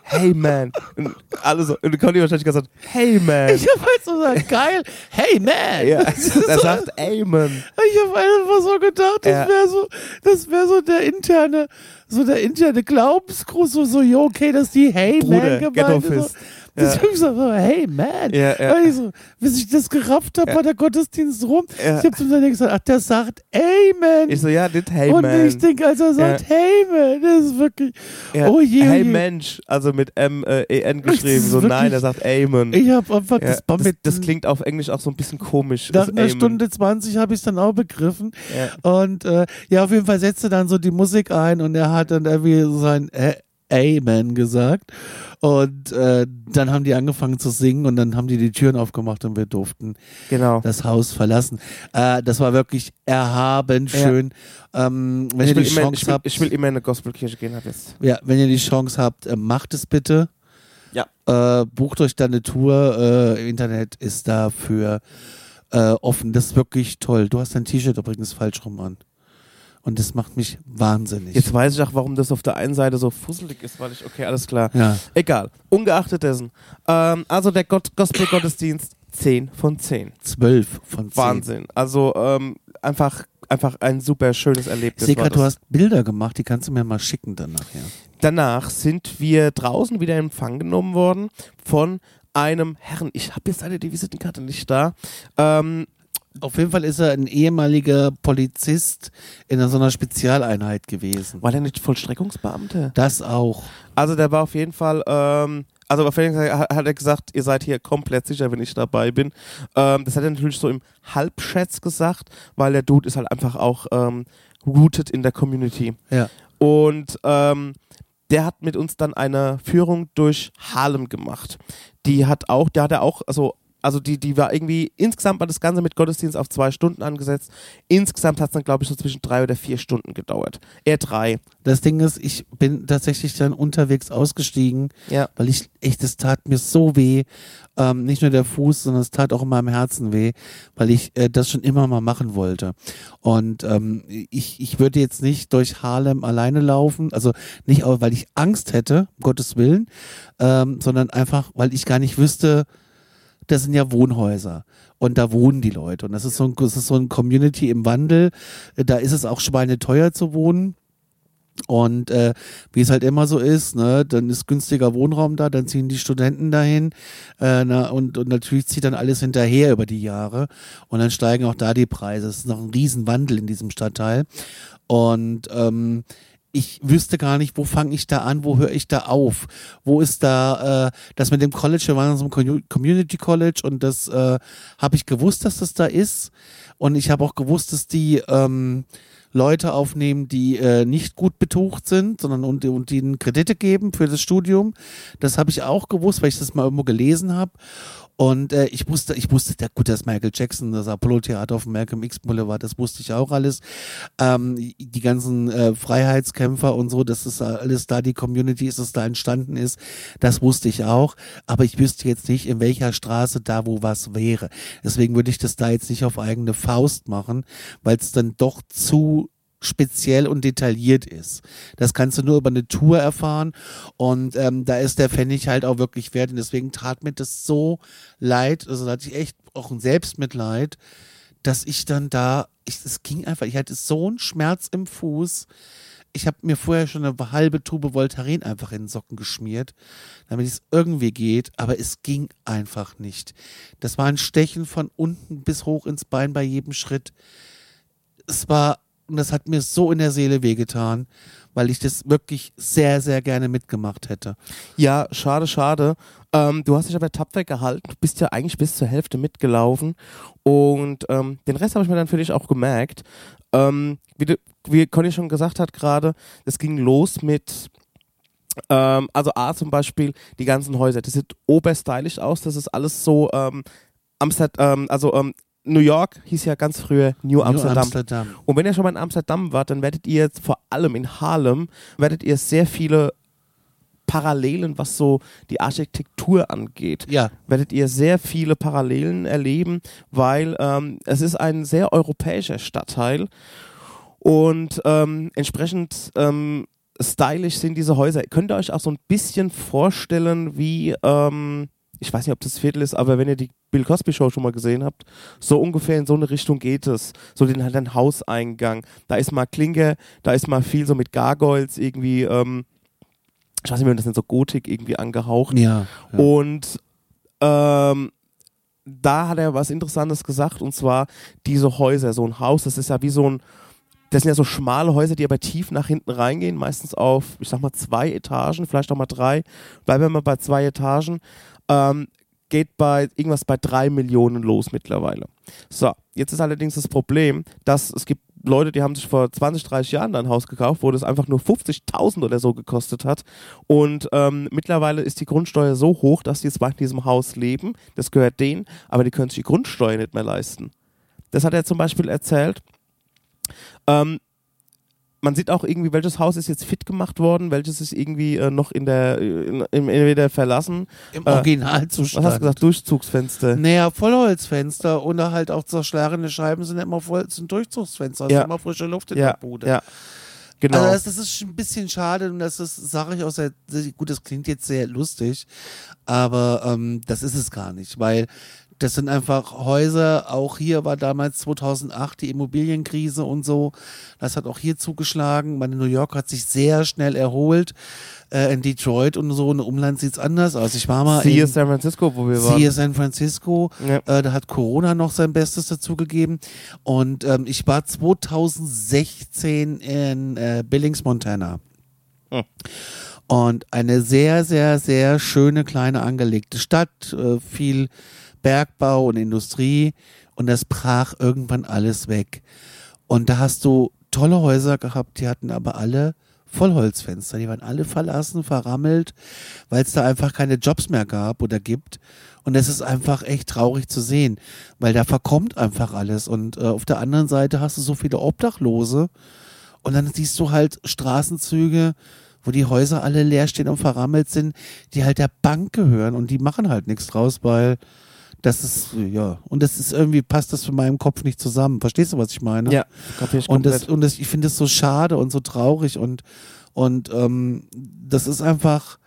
hey man. Und alle so, und Conny wahrscheinlich gesagt, hey man. Ich hab halt so gesagt, geil, hey man. Ja, er sagt Amen. Ich habe einfach so gedacht, das Ja. wäre so, das wäre so der interne, so der interne Glaubensgruß, so, so, ja, okay, dass die Hey Bruder, Man gemeint ist. Das Ja. ja. so, Hey Man. Ja, ja. Und ich so, bis ich das gerafft habe, Ja. war der Gottesdienst rum. Ja. Ich habe zum Teil gesagt, ach, der sagt Amen. Ich so, ja, nicht hey Und man. ich denke, als er sagt Hey Man, das ist wirklich, oh je, oh hey je. Mensch, also mit M-E-N Das geschrieben. ist So, nein, wirklich- er sagt Amen. ich habe einfach, das das, das klingt auf Englisch auch so ein bisschen komisch. nach das einer Amen. Stunde 20 habe ich es dann auch begriffen. Und äh, ja, auf jeden Fall setzte dann so die Musik ein und er hat dann irgendwie so sein äh, Amen gesagt. Und äh, dann haben die angefangen zu singen und dann haben die die Türen aufgemacht und wir durften Genau. das Haus verlassen. Äh, das war wirklich erhabend Ja. schön. Ähm, wenn Ich ihr will, die immer, Chance ich, will, habt, ich will immer in eine Gospelkirche gehen ab jetzt. ja, wenn ihr die Chance habt, äh, macht es bitte. Ja. Äh, bucht euch da eine Tour. Äh, Internet ist dafür äh, offen. Das ist wirklich toll. Du hast dein T-Shirt übrigens falsch rum an. Und das macht mich wahnsinnig. Jetzt weiß ich auch, warum das auf der einen Seite so fusselig ist, weil ich, okay, alles klar. ja. Egal. Ungeachtet dessen. Ähm, also der Gott Gospel-Gottesdienst 10 von 10. Zwölf von zehn. Wahnsinn. Also ähm, einfach, einfach ein super schönes Ich Erlebnis. sehe war gerade, du hast Bilder gemacht, die kannst du mir mal schicken dann nachher. Danach sind wir draußen wieder in Empfang genommen worden von einem Herrn. Ich habe jetzt leider die Visitenkarte nicht da. Ähm, Auf jeden Fall ist er ein ehemaliger Polizist in so einer Spezialeinheit gewesen. war der nicht Vollstreckungsbeamter? Das auch. Also der war auf jeden Fall, ähm, also auf jeden Fall hat er gesagt, ihr seid hier komplett sicher, wenn ich dabei bin. Ähm, das hat er natürlich so im Halbschätz gesagt, weil der Dude ist halt einfach auch ähm, rooted in der Community. Ja. Und ähm, der hat mit uns dann eine Führung durch Harlem gemacht. Die hat auch, der hat er auch, also also die, die war irgendwie, insgesamt war das Ganze mit Gottesdienst auf zwei Stunden angesetzt. Insgesamt hat es dann, glaube ich, so zwischen drei oder vier Stunden gedauert. Eher drei. Das Ding ist, ich bin tatsächlich dann unterwegs ausgestiegen, Ja. weil ich echt, es tat mir so weh. Ähm, nicht nur der Fuß, sondern es tat auch in meinem Herzen weh, weil ich äh, das schon immer mal machen wollte. Und ähm, ich, ich würde jetzt nicht durch Harlem alleine laufen, also nicht, auch, weil ich Angst hätte, um Gottes Willen, ähm, sondern einfach, weil ich gar nicht wüsste, das sind ja Wohnhäuser und da wohnen die Leute und das ist so ein, das ist so ein Community im Wandel. Da ist es auch schweineteuer zu wohnen. Und äh, wie es halt immer so ist, ne, dann ist günstiger Wohnraum da, dann ziehen die Studenten dahin äh, na, und, und natürlich zieht dann alles hinterher über die Jahre und dann steigen auch da die Preise. Es ist noch ein Riesenwandel in diesem Stadtteil. Und ähm, ich wüsste gar nicht, wo fange ich da an, wo höre ich da auf? Wo ist da äh, das mit dem College? Wir waren in so einem Commu- Community College und das äh, habe ich gewusst, dass das da ist. Und ich habe auch gewusst, dass die ähm, Leute aufnehmen, die äh, nicht gut betucht sind, sondern und, und ihnen Kredite geben für das Studium. Das habe ich auch gewusst, weil ich das mal irgendwo gelesen habe. Und äh, ich wusste, ich wusste, der, gut, das Michael Jackson, das Apollo-Theater auf dem Malcolm X Boulevard, das wusste ich auch alles. Ähm, die ganzen äh, Freiheitskämpfer und so, dass das alles da, die Community ist, dass da entstanden ist, das wusste ich auch. Aber ich wüsste jetzt nicht, in welcher Straße da wo was wäre. Deswegen würde ich das da jetzt nicht auf eigene Faust machen, weil es dann doch zu speziell und detailliert ist. Das kannst du nur über eine Tour erfahren und ähm, da ist der Pfennig halt auch wirklich wert und deswegen tat mir das so leid, also da hatte ich echt auch ein Selbstmitleid, dass ich dann da, es ging einfach, ich hatte so einen Schmerz im Fuß, ich habe mir vorher schon eine halbe Tube Voltaren einfach in den Socken geschmiert, damit es irgendwie geht, aber es ging einfach nicht. Das war ein Stechen von unten bis hoch ins Bein bei jedem Schritt. Es war, und das hat mir so in der Seele wehgetan, weil ich das wirklich sehr, sehr gerne mitgemacht hätte. Ja, schade, schade. Ähm, du hast dich aber tapfer gehalten. Du bist ja eigentlich bis zur Hälfte mitgelaufen. Und ähm, den Rest habe ich mir dann für dich auch gemerkt. Ähm, wie, wie Conny schon gesagt hat gerade, es ging los mit Ähm, also A zum Beispiel, die ganzen Häuser, die sieht oberstylisch aus, das ist alles so ähm, Amsterdam, ähm, also ähm, New York hieß ja ganz früher New, Amsterdam. New Amsterdam. Und wenn ihr schon mal in Amsterdam wart, dann werdet ihr jetzt vor allem in Harlem, werdet ihr sehr viele Parallelen, was so die Architektur angeht. Ja. Werdet ihr sehr viele Parallelen erleben, weil ähm, es ist ein sehr europäischer Stadtteil und ähm, entsprechend ähm, stylisch sind diese Häuser. Könnt ihr euch auch so ein bisschen vorstellen, wie, ähm, ich weiß nicht, ob das Viertel ist, aber wenn ihr die Bill Cosby Show schon mal gesehen habt, so ungefähr in so eine Richtung geht es. So den halt ein Hauseingang. Da ist mal Klinke, da ist mal viel so mit Gargoyles irgendwie, ähm, ich weiß nicht, wie man das nennt, so Gotik irgendwie angehaucht. Ja. ja. Und ähm, da hat er was Interessantes gesagt, und zwar diese Häuser, so ein Haus, das ist ja wie so ein, das sind ja so schmale Häuser, die aber tief nach hinten reingehen, meistens auf, ich sag mal, zwei Etagen, vielleicht auch mal drei. Bleiben wir mal bei zwei Etagen. Ähm, geht bei irgendwas bei drei Millionen los mittlerweile. So, jetzt ist allerdings das Problem, dass es gibt Leute, die haben sich vor 20, 30 Jahren ein Haus gekauft, wo das einfach nur 50.000 oder so gekostet hat. Und ähm, mittlerweile ist die Grundsteuer so hoch, dass die zwar in diesem Haus leben, das gehört denen, aber die können sich die Grundsteuer nicht mehr leisten. Das hat er zum Beispiel erzählt. Ähm, man sieht auch irgendwie, welches Haus ist jetzt fit gemacht worden, welches ist irgendwie äh, noch in der, in, in, entweder verlassen. Im Äh, Originalzustand. Was hast du gesagt? Durchzugsfenster. Naja, Vollholzfenster und halt auch zerschlagene Scheiben sind immer voll, sind Durchzugsfenster. Es Ja. immer frische Luft in Ja, der Bude. ja. Genau. Also das, das ist ein bisschen schade und das ist, sage ich auch sehr, gut, das klingt jetzt sehr lustig, aber ähm, das ist es gar nicht, weil das sind einfach Häuser, auch hier war damals 2008 die Immobilienkrise und so, das hat auch hier zugeschlagen, in New York hat sich sehr schnell erholt, äh, in Detroit und so, in Umland sieht's anders aus. Ich war mal Siehe in San Francisco, wo wir waren. Siehe San Francisco, Ja. äh, da hat Corona noch sein Bestes dazugegeben. Und ähm, ich war 2016 in äh, Billings, Montana. Hm. Und eine sehr, sehr, sehr schöne, kleine angelegte Stadt, äh, viel Bergbau und Industrie. Und das brach irgendwann alles weg. Und da hast du tolle Häuser gehabt, die hatten aber alle Vollholzfenster. Die waren alle verlassen, verrammelt, weil es da einfach keine Jobs mehr gab oder gibt. Und es ist einfach echt traurig zu sehen, weil da verkommt einfach alles. Und äh, auf der anderen Seite hast du so viele Obdachlose. Und dann siehst du halt Straßenzüge, wo die Häuser alle leer stehen und verrammelt sind, die halt der Bank gehören und die machen halt nichts draus, weil das ist, ja, und das ist irgendwie, passt das für meinen Kopf nicht zusammen. Verstehst du, was ich meine? Ja, kapier ich Und, das, komplett. und das, ich finde es so schade und so traurig und, und ähm, das ist einfach,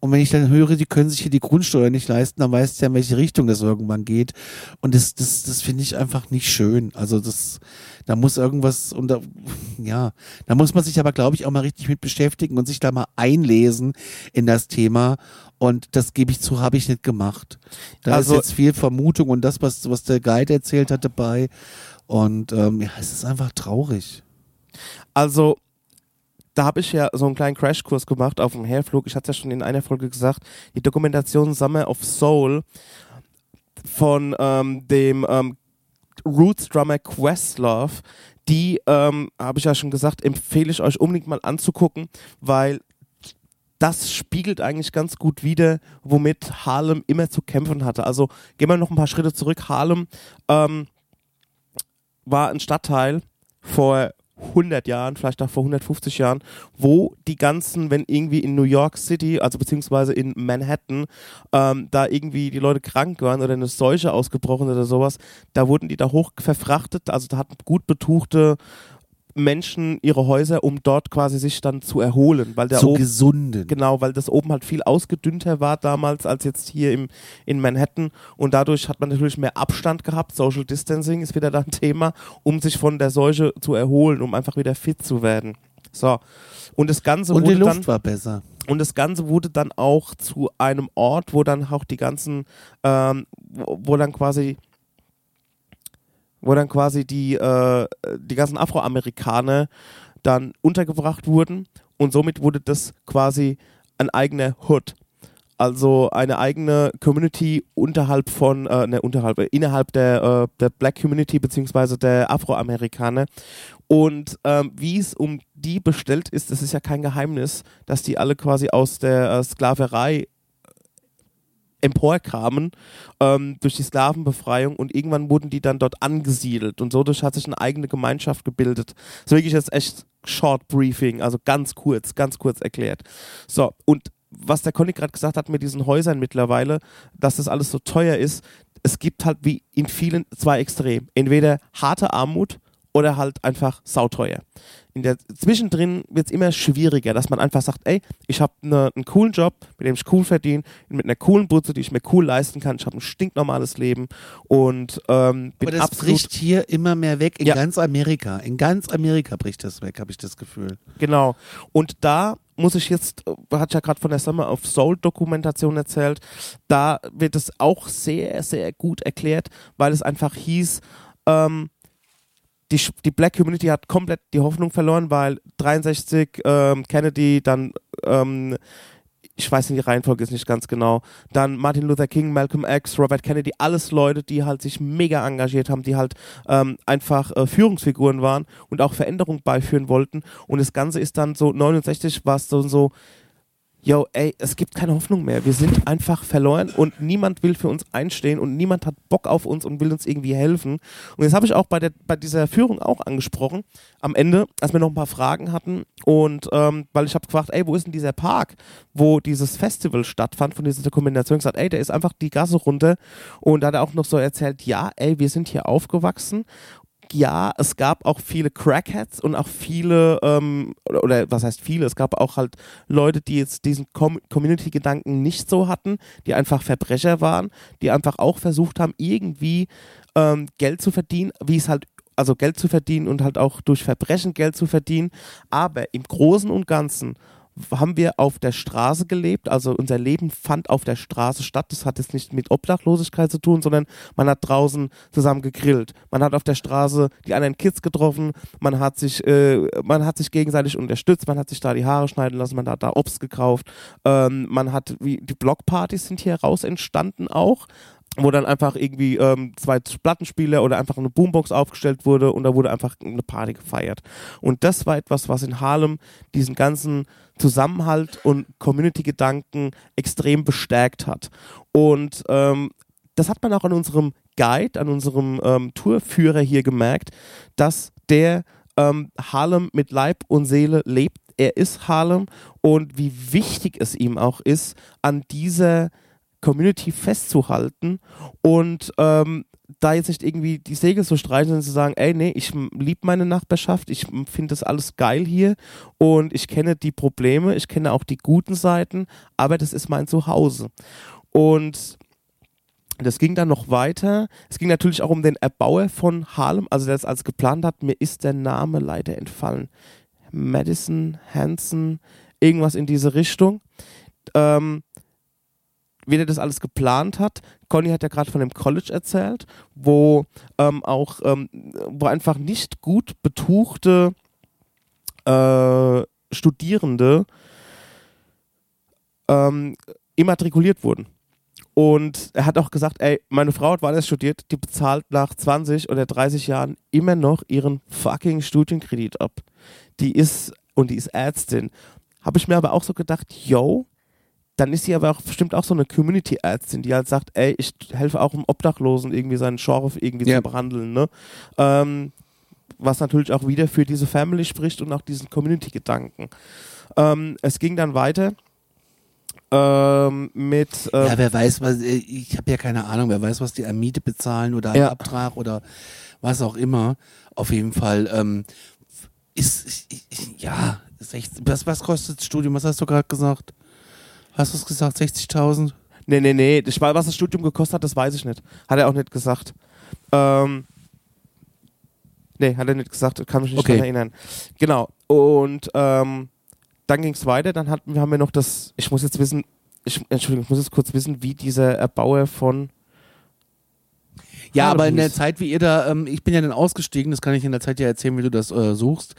und wenn ich dann höre, die können sich hier die Grundsteuer nicht leisten, dann weißt du ja, in welche Richtung das irgendwann geht. Und das, das, das finde ich einfach nicht schön. Also das, da muss irgendwas, und da, ja, da muss man sich aber, glaube ich, auch mal richtig mit beschäftigen und sich da mal einlesen in das Thema. Und das gebe ich zu, habe ich nicht gemacht. Da Also- ist jetzt viel Vermutung und das, was, was der Guide erzählt hat dabei. Und ähm, ja, es ist einfach traurig. Also, da habe ich ja so einen kleinen Crashkurs gemacht auf dem Herflug. Ich hatte es ja schon in einer Folge gesagt, die Dokumentation Summer of Soul von ähm, dem ähm, Roots-Drummer Questlove, die, ähm, habe ich ja schon gesagt, empfehle ich euch unbedingt mal anzugucken, weil das spiegelt eigentlich ganz gut wider, womit Harlem immer zu kämpfen hatte. Also gehen wir noch ein paar Schritte zurück. Harlem ähm, war ein Stadtteil vor 100 Jahren, vielleicht auch vor 150 Jahren, wo die ganzen, wenn irgendwie in New York City, also beziehungsweise in Manhattan, ähm, da irgendwie die Leute krank waren oder eine Seuche ausgebrochen oder sowas, da wurden die da hoch verfrachtet, also da hatten gut betuchte Menschen ihre Häuser, um dort quasi sich dann zu erholen, weil der Zu oben gesunden. Genau, weil das oben halt viel ausgedünnter war damals als jetzt hier im, in Manhattan und dadurch hat man natürlich mehr Abstand gehabt. Social Distancing ist wieder da ein Thema, um sich von der Seuche zu erholen, um einfach wieder fit zu werden. So. Und das Ganze Und die wurde Luft dann war besser. und das Ganze wurde dann auch zu einem Ort, wo dann auch die ganzen, ähm, wo, wo dann quasi, wo dann quasi die, äh, die ganzen Afroamerikaner dann untergebracht wurden und somit wurde das quasi ein eigener Hood. Also eine eigene Community unterhalb von, äh, ne, unterhalb, äh, innerhalb der, äh, der Black Community beziehungsweise der Afroamerikaner. Und ähm, wie es um die bestellt ist, das ist ja kein Geheimnis, dass die alle quasi aus der äh, Sklaverei emporkamen ähm, durch die Sklavenbefreiung und irgendwann wurden die dann dort angesiedelt und so durch hat sich eine eigene Gemeinschaft gebildet. Das ist wirklich jetzt echt Short Briefing, also ganz kurz, ganz kurz erklärt. So, und was der Conny gerade gesagt hat mit diesen Häusern mittlerweile, dass das alles so teuer ist, es gibt halt wie in vielen zwei Extrem. Entweder harte Armut oder halt einfach sauteuer. In der Zwischendrin wird es immer schwieriger, dass man einfach sagt, ey, ich habe ne, einen coolen Job, mit dem ich cool verdiene, mit einer coolen Butze, die ich mir cool leisten kann. Ich habe ein stinknormales Leben und ähm, bin Aber das absolut bricht hier immer mehr weg in Ja. ganz Amerika. In ganz Amerika bricht das weg, habe ich das Gefühl. Genau. Und da muss ich jetzt, hat ja gerade von der Summer of Soul Dokumentation erzählt, da wird es auch sehr, sehr gut erklärt, weil es einfach hieß, ähm, die, die Black Community hat komplett die Hoffnung verloren, weil 63 ähm, Kennedy, dann ähm, ich weiß nicht, die Reihenfolge ist nicht ganz genau. Dann Martin Luther King, Malcolm X, Robert Kennedy, alles Leute, die halt sich mega engagiert haben, die halt ähm, einfach äh, Führungsfiguren waren und auch Veränderungen beiführen wollten. Und das Ganze ist dann so 69 war es so, so yo, ey, es gibt keine Hoffnung mehr. Wir sind einfach verloren und niemand will für uns einstehen und niemand hat Bock auf uns und will uns irgendwie helfen. Und das habe ich auch bei, der, bei dieser Führung auch angesprochen. Am Ende, als wir noch ein paar Fragen hatten und ähm, weil ich habe gefragt, ey, wo ist denn dieser Park, wo dieses Festival stattfand von dieser Dokumentation, gesagt, ey, der ist einfach die Gasse runter und da hat er auch noch so erzählt, ja, ey, wir sind hier aufgewachsen ja, es gab auch viele Crackheads und auch viele, ähm, oder, oder was heißt viele, es gab auch halt Leute, die jetzt diesen Com Community-Gedanken nicht so hatten, die einfach Verbrecher waren, die einfach auch versucht haben, irgendwie ähm, Geld zu verdienen, wie es halt, also Geld zu verdienen und halt auch durch Verbrechen Geld zu verdienen. Aber im Großen und Ganzen haben wir auf der Straße gelebt, also unser Leben fand auf der Straße statt. Das hat jetzt nicht mit Obdachlosigkeit zu tun, sondern man hat draußen zusammen gegrillt. Man hat auf der Straße die anderen Kids getroffen, man hat sich, äh, man hat sich gegenseitig unterstützt, man hat sich da die Haare schneiden lassen, man hat da Obst gekauft, ähm, man hat, wie die Blockpartys sind hier raus entstanden auch wo dann einfach irgendwie ähm, zwei Plattenspieler oder einfach eine Boombox aufgestellt wurde und da wurde einfach eine Party gefeiert. Und das war etwas, was in Harlem diesen ganzen Zusammenhalt und Community-Gedanken extrem bestärkt hat. Und ähm, das hat man auch an unserem Guide, an unserem ähm, Tourführer hier gemerkt, dass der ähm, Harlem mit Leib und Seele lebt. Er ist Harlem und wie wichtig es ihm auch ist, an dieser Community festzuhalten und ähm, da jetzt nicht irgendwie die Segel zu streichen, sondern zu sagen, ey, nee, ich liebe meine Nachbarschaft, ich finde das alles geil hier und ich kenne die Probleme, ich kenne auch die guten Seiten, aber das ist mein Zuhause. Und das ging dann noch weiter. Es ging natürlich auch um den Erbauer von Harlem, also der das alles geplant hat. Mir ist der Name leider entfallen. Madison, Hanson, irgendwas in diese Richtung. Ähm, wie der das alles geplant hat. Conny hat ja gerade von dem College erzählt, wo ähm, auch, ähm, wo einfach nicht gut betuchte äh, Studierende ähm, immatrikuliert wurden. Und er hat auch gesagt, ey, meine Frau hat woanders studiert, die bezahlt nach 20 oder 30 Jahren immer noch ihren fucking Studienkredit ab. Die ist, und die ist Ärztin. Habe ich mir aber auch so gedacht, yo, dann ist sie aber auch bestimmt auch so eine Community-Ärztin, die halt sagt, ey, ich helfe auch einem Obdachlosen irgendwie seinen Schorf irgendwie Ja. zu behandeln, ne? Ähm, was natürlich auch wieder für diese Family spricht und auch diesen Community-Gedanken. Ähm, es ging dann weiter ähm, mit äh, ja, wer weiß, was, äh, ich habe ja keine Ahnung, wer weiß, was die an Miete bezahlen oder an Ja. Abtrag oder was auch immer. Auf jeden Fall ähm, ist, ich- ich- ja, 16, was, was kostet das Studium? Was hast du gerade gesagt? Hast du es gesagt, 60.000? Nee, nee, nee. Weiß, was das Studium gekostet hat, das weiß ich nicht. Hat er auch nicht gesagt. Ähm, nee, hat er nicht gesagt. Kann mich nicht Okay. daran erinnern. Genau. Und ähm, dann ging es weiter. Dann hatten wir, haben wir noch das. Ich muss jetzt wissen. Ich, Entschuldigung, ich muss jetzt kurz wissen, wie dieser Erbauer von. Ja, aber in der. Zeit, wie ihr da, ähm, ich bin ja dann ausgestiegen, das kann ich in der Zeit ja erzählen, wie du das äh, suchst,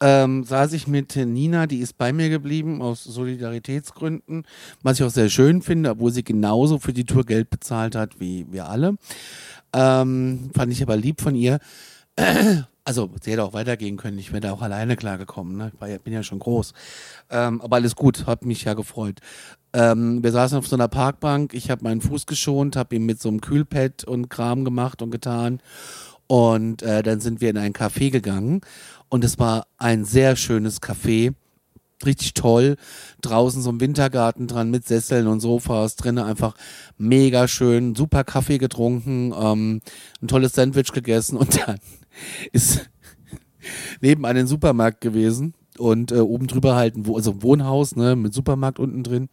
ähm, saß ich mit Nina, die ist bei mir geblieben aus Solidaritätsgründen, was ich auch sehr schön finde, obwohl sie genauso für die Tour Geld bezahlt hat wie wir alle. Ähm, fand ich aber lieb von ihr. Also, sie hätte auch weitergehen können. Ich wäre da auch alleine klargekommen. Ne? Ich war bin ja schon groß. Ähm, aber alles gut, hat mich ja gefreut. Ähm, wir saßen auf so einer Parkbank. Ich habe meinen Fuß geschont, habe ihm mit so einem Kühlpad und Kram gemacht und getan. Und äh, dann sind wir in ein Café gegangen. Und es war ein sehr schönes Café richtig toll. Draußen so ein Wintergarten dran mit Sesseln und Sofas drinnen einfach mega schön. Super Kaffee getrunken, ähm, ein tolles Sandwich gegessen und dann ist nebenan ein Supermarkt gewesen und äh, oben drüber halt ein, also ein Wohnhaus ne, mit Supermarkt unten drin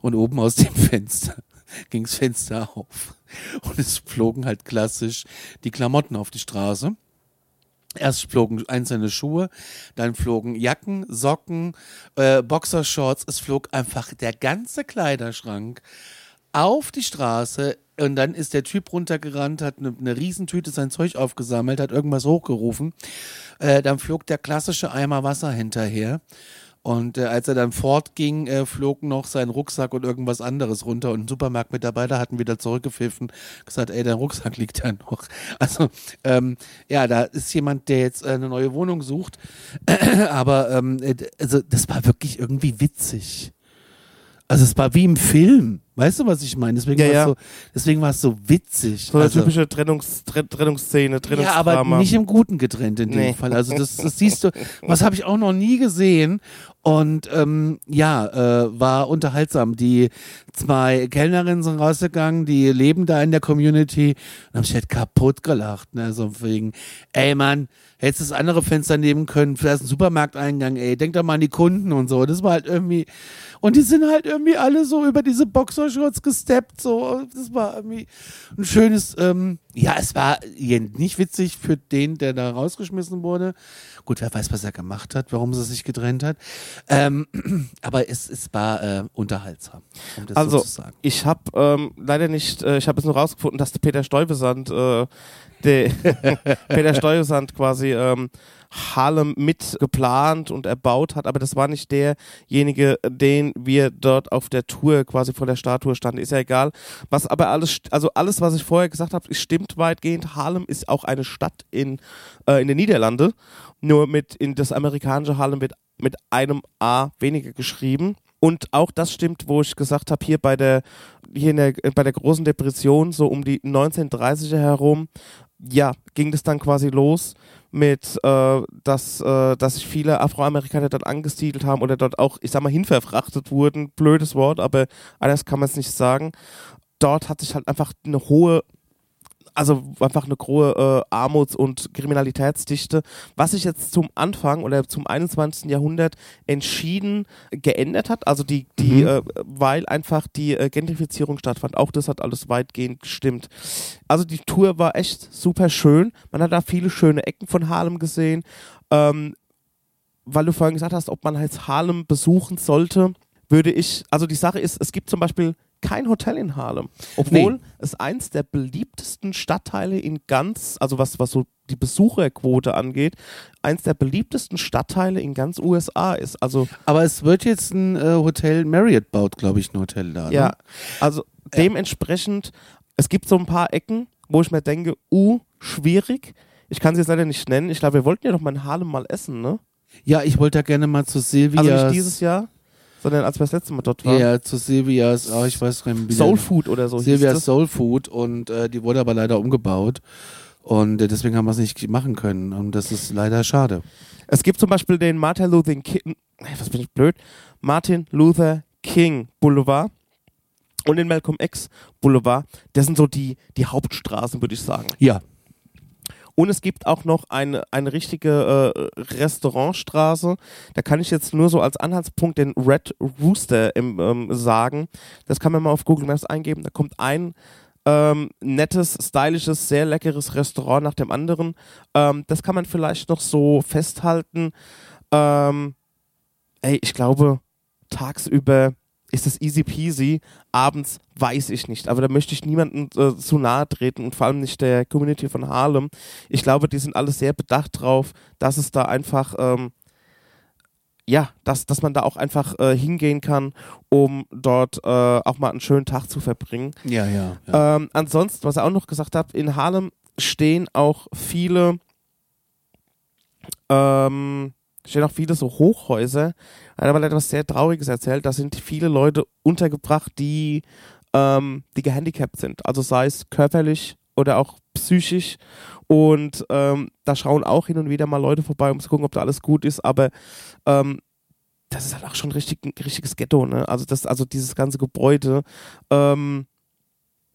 und oben aus dem Fenster ging's Fenster auf und es flogen halt klassisch die Klamotten auf die Straße. Erst flogen einzelne Schuhe, dann flogen Jacken, Socken, äh, Boxershorts. Es flog einfach der ganze Kleiderschrank auf die Straße und dann ist der Typ runtergerannt, hat eine, eine Riesentüte sein Zeug aufgesammelt, hat irgendwas hochgerufen. Äh, dann flog der klassische Eimer Wasser hinterher. Und äh, als er dann fortging, äh, flog noch sein Rucksack und irgendwas anderes runter. Und ein Supermarktmitarbeiter hatten wieder zurückgepfiffen, gesagt, ey, dein Rucksack liegt da noch. Also, ähm, ja, da ist jemand, der jetzt äh, eine neue Wohnung sucht. Aber ähm, äh, also, das war wirklich irgendwie witzig. Also es war wie im Film. Weißt du, was ich meine? Deswegen Ja, war es ja. so, deswegen war es so witzig. So eine also, typische Trennungs Tren Trennungsszene, ja, Trennungsdrama. aber nicht im Guten getrennt in dem Nee. Fall. Also das, das siehst du, was habe ich auch noch nie gesehen. Und ähm, ja, äh, war unterhaltsam. Die zwei Kellnerinnen sind rausgegangen, die leben da in der Community und haben sich halt kaputt gelacht. Ne? So wegen, ey Mann, hättest du das andere Fenster nehmen können, für einen Supermarkteingang, ey, denk doch mal an die Kunden und so. Das war halt irgendwie, und die sind halt irgendwie alle so über diese Boxershorts gesteppt, so. Das war irgendwie ein schönes, ähm, ja, es war nicht witzig für den, der da rausgeschmissen wurde. Gut, wer weiß, was er gemacht hat, warum sie sich getrennt hat. Ähm, aber es, es war äh, unterhaltsam, um das Also, so zu sagen. Ich habe ähm, leider nicht, äh, ich habe es nur rausgefunden, dass der Peter Stuyvesant, äh, Peter Stuyvesant quasi ähm, Harlem mit geplant und erbaut hat, aber das war nicht derjenige, den wir dort auf der Tour quasi vor der Statue standen. Ist ja egal. Was aber alles, also alles, was ich vorher gesagt habe, stimmt weitgehend. Harlem ist auch eine Stadt in, äh, in den Niederlande. Nur mit in das amerikanische Harlem wird mit einem A weniger geschrieben. Und auch das stimmt, wo ich gesagt habe, hier bei der, hier in der, bei der großen Depression, so um die 1930er herum, ja, ging das dann quasi los mit, äh, dass, äh, dass sich viele Afroamerikaner dort angesiedelt haben oder dort auch, ich sag mal, hinverfrachtet wurden. Blödes Wort, aber anders kann man es nicht sagen. Dort hat sich halt einfach eine hohe also einfach eine große äh, Armuts- und Kriminalitätsdichte, was sich jetzt zum Anfang oder zum 21. Jahrhundert entschieden geändert hat. Also die, die, Mhm. äh, weil einfach die äh, Gentrifizierung stattfand. Auch das hat alles weitgehend gestimmt. Also die Tour war echt super schön. Man hat da viele schöne Ecken von Harlem gesehen. Ähm, weil du vorhin gesagt hast, ob man halt Harlem besuchen sollte, würde ich, also die Sache ist, es gibt zum Beispiel kein Hotel in Harlem, obwohl Nee. es eins der beliebtesten Stadtteile in ganz, also was, was so die Besucherquote angeht, eins der beliebtesten Stadtteile in ganz USA ist. Also Aber es wird jetzt ein äh, Hotel, Marriott baut, glaube ich, ein Hotel da. Ne? ja, also dementsprechend, es gibt so ein paar Ecken, wo ich mir denke, uh, schwierig. Ich kann sie jetzt leider nicht nennen. Ich glaube, wir wollten ja doch mal in Harlem mal essen, ne? Ja, ich wollte da gerne mal zu Silvias. Also nicht dieses Jahr, sondern als wir das letzte Mal dort waren. Ja, zu Silvias, oh, ich weiß gar nicht, wie Soul Food oder so. Silvias. Soul Food und äh, die wurde aber leider umgebaut. Und äh, deswegen haben wir es nicht machen können. Und das ist leider schade. Es gibt zum Beispiel den Martin Luther King, was bin ich blöd, Martin Luther King Boulevard und den Malcolm X Boulevard. Das sind so die, die Hauptstraßen, würde ich sagen. Ja. Und es gibt auch noch eine, eine richtige äh, Restaurantstraße. Da kann ich jetzt nur so als Anhaltspunkt den Red Rooster im, ähm, sagen. Das kann man mal auf Google Maps eingeben. Da kommt ein ähm, nettes, stylisches, sehr leckeres Restaurant nach dem anderen. Ähm, das kann man vielleicht noch so festhalten. Ähm, ey, ich glaube, tagsüber ist es easy peasy. Abends weiß ich nicht. Aber da möchte ich niemandem äh, zu nahe treten und vor allem nicht der Community von Harlem. Ich glaube, die sind alle sehr bedacht drauf, dass es da einfach, ähm, ja, dass, dass man da auch einfach äh, hingehen kann, um dort äh, auch mal einen schönen Tag zu verbringen. Ja, ja. ja. Ähm, ansonsten, was er auch noch gesagt hat, in Harlem stehen auch viele Ähm, stehen auch viele so Hochhäuser. Er hat aber etwas sehr Trauriges erzählt. Da sind viele Leute untergebracht, die, ähm, die gehandicapt sind. Also sei es körperlich oder auch psychisch. Und ähm, da schauen auch hin und wieder mal Leute vorbei, um zu gucken, ob da alles gut ist. Aber ähm, das ist halt auch schon richtig, ein richtiges Ghetto, ne? Also das, also dieses ganze Gebäude, ähm,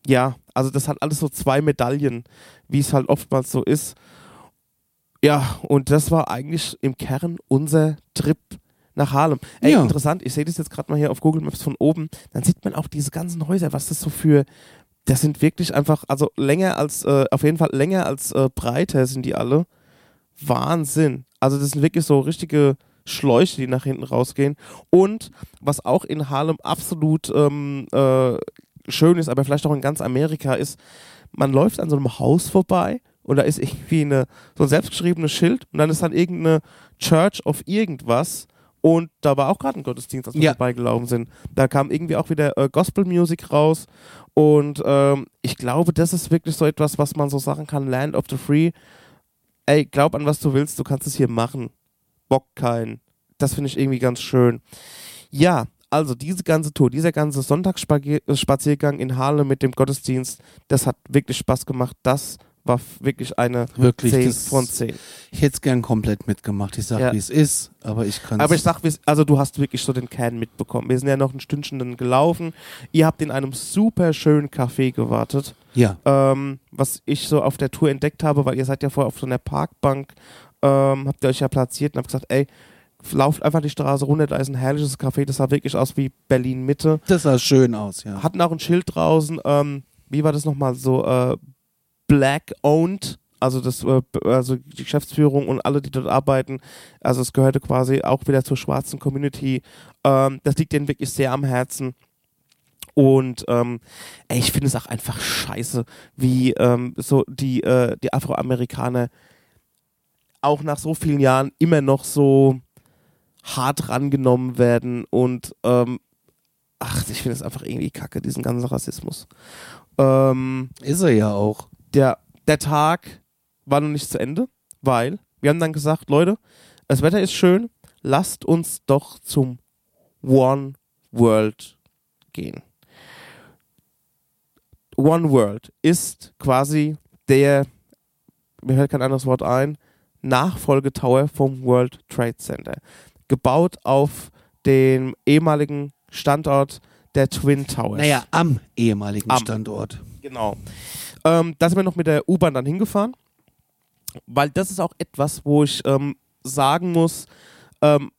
ja, also das hat alles so zwei Medaillen, wie es halt oftmals so ist. Ja, und das war eigentlich im Kern unser Trip nach Harlem. Ey, Ja. interessant, ich sehe das jetzt gerade mal hier auf Google Maps von oben, dann sieht man auch diese ganzen Häuser, was das so für, das sind wirklich einfach, also länger als, äh, auf jeden Fall länger als äh, breiter sind die alle. Wahnsinn. Also das sind wirklich so richtige Schläuche, die nach hinten rausgehen. Und was auch in Harlem absolut ähm, äh, schön ist, aber vielleicht auch in ganz Amerika, ist, man läuft an so einem Haus vorbei und da ist irgendwie eine, so ein selbstgeschriebenes Schild und dann ist dann irgendeine Church of irgendwas und da war auch gerade ein Gottesdienst, als wir Ja. vorbeigelaufen sind. Da kam irgendwie auch wieder äh, Gospel Music raus und ähm, ich glaube, das ist wirklich so etwas, was man so sagen kann, Land of the Free. Ey, glaub an was du willst, du kannst es hier machen. Bock keinen. Das finde ich irgendwie ganz schön. Ja, also diese ganze Tour, dieser ganze Sonntagsspaziergang in Harlem mit dem Gottesdienst, das hat wirklich Spaß gemacht. Das war wirklich eine Wirklich. 10 Das, von 10. ich hätte es gern komplett mitgemacht. Ich sag, Ja. wie es ist, aber ich kann Aber ich sag, wie's- also du hast wirklich so den Kern mitbekommen. Wir sind ja noch ein Stündchen dann gelaufen. Ihr habt in einem super schönen Café gewartet. Ja. ähm, was ich so auf der Tour entdeckt habe, weil ihr seid ja vorher auf so einer Parkbank, ähm, habt ihr euch ja platziert und habt gesagt, ey, lauft einfach die Straße runter, da ist ein herrliches Café, das sah wirklich aus wie Berlin Mitte. Das sah schön aus, ja. Hatten auch ein Schild draußen, ähm, wie war das nochmal, so äh, Black Owned, also das, äh, also die Geschäftsführung und alle, die dort arbeiten, also es gehörte quasi auch wieder zur schwarzen Community. Ähm, das liegt denen wirklich sehr am Herzen. Und ähm, ey, ich finde es auch einfach scheiße, wie ähm, so die, äh, die Afroamerikaner auch nach so vielen Jahren immer noch so hart rangenommen werden und ähm, ach, ich finde es einfach irgendwie kacke, diesen ganzen Rassismus. Ähm, Ist er ja auch. Der, der Tag war noch nicht zu Ende, weil wir haben dann gesagt, Leute, das Wetter ist schön, lasst uns doch zum One World gehen. One World ist quasi der, mir fällt kein anderes Wort ein, Nachfolgetower vom World Trade Center. Gebaut auf dem ehemaligen Standort der Twin Towers. Naja, am ehemaligen Am. Standort. Genau. Ähm, da sind wir noch mit der U-Bahn dann hingefahren, weil das ist auch etwas, wo ich ähm, sagen muss, ähm,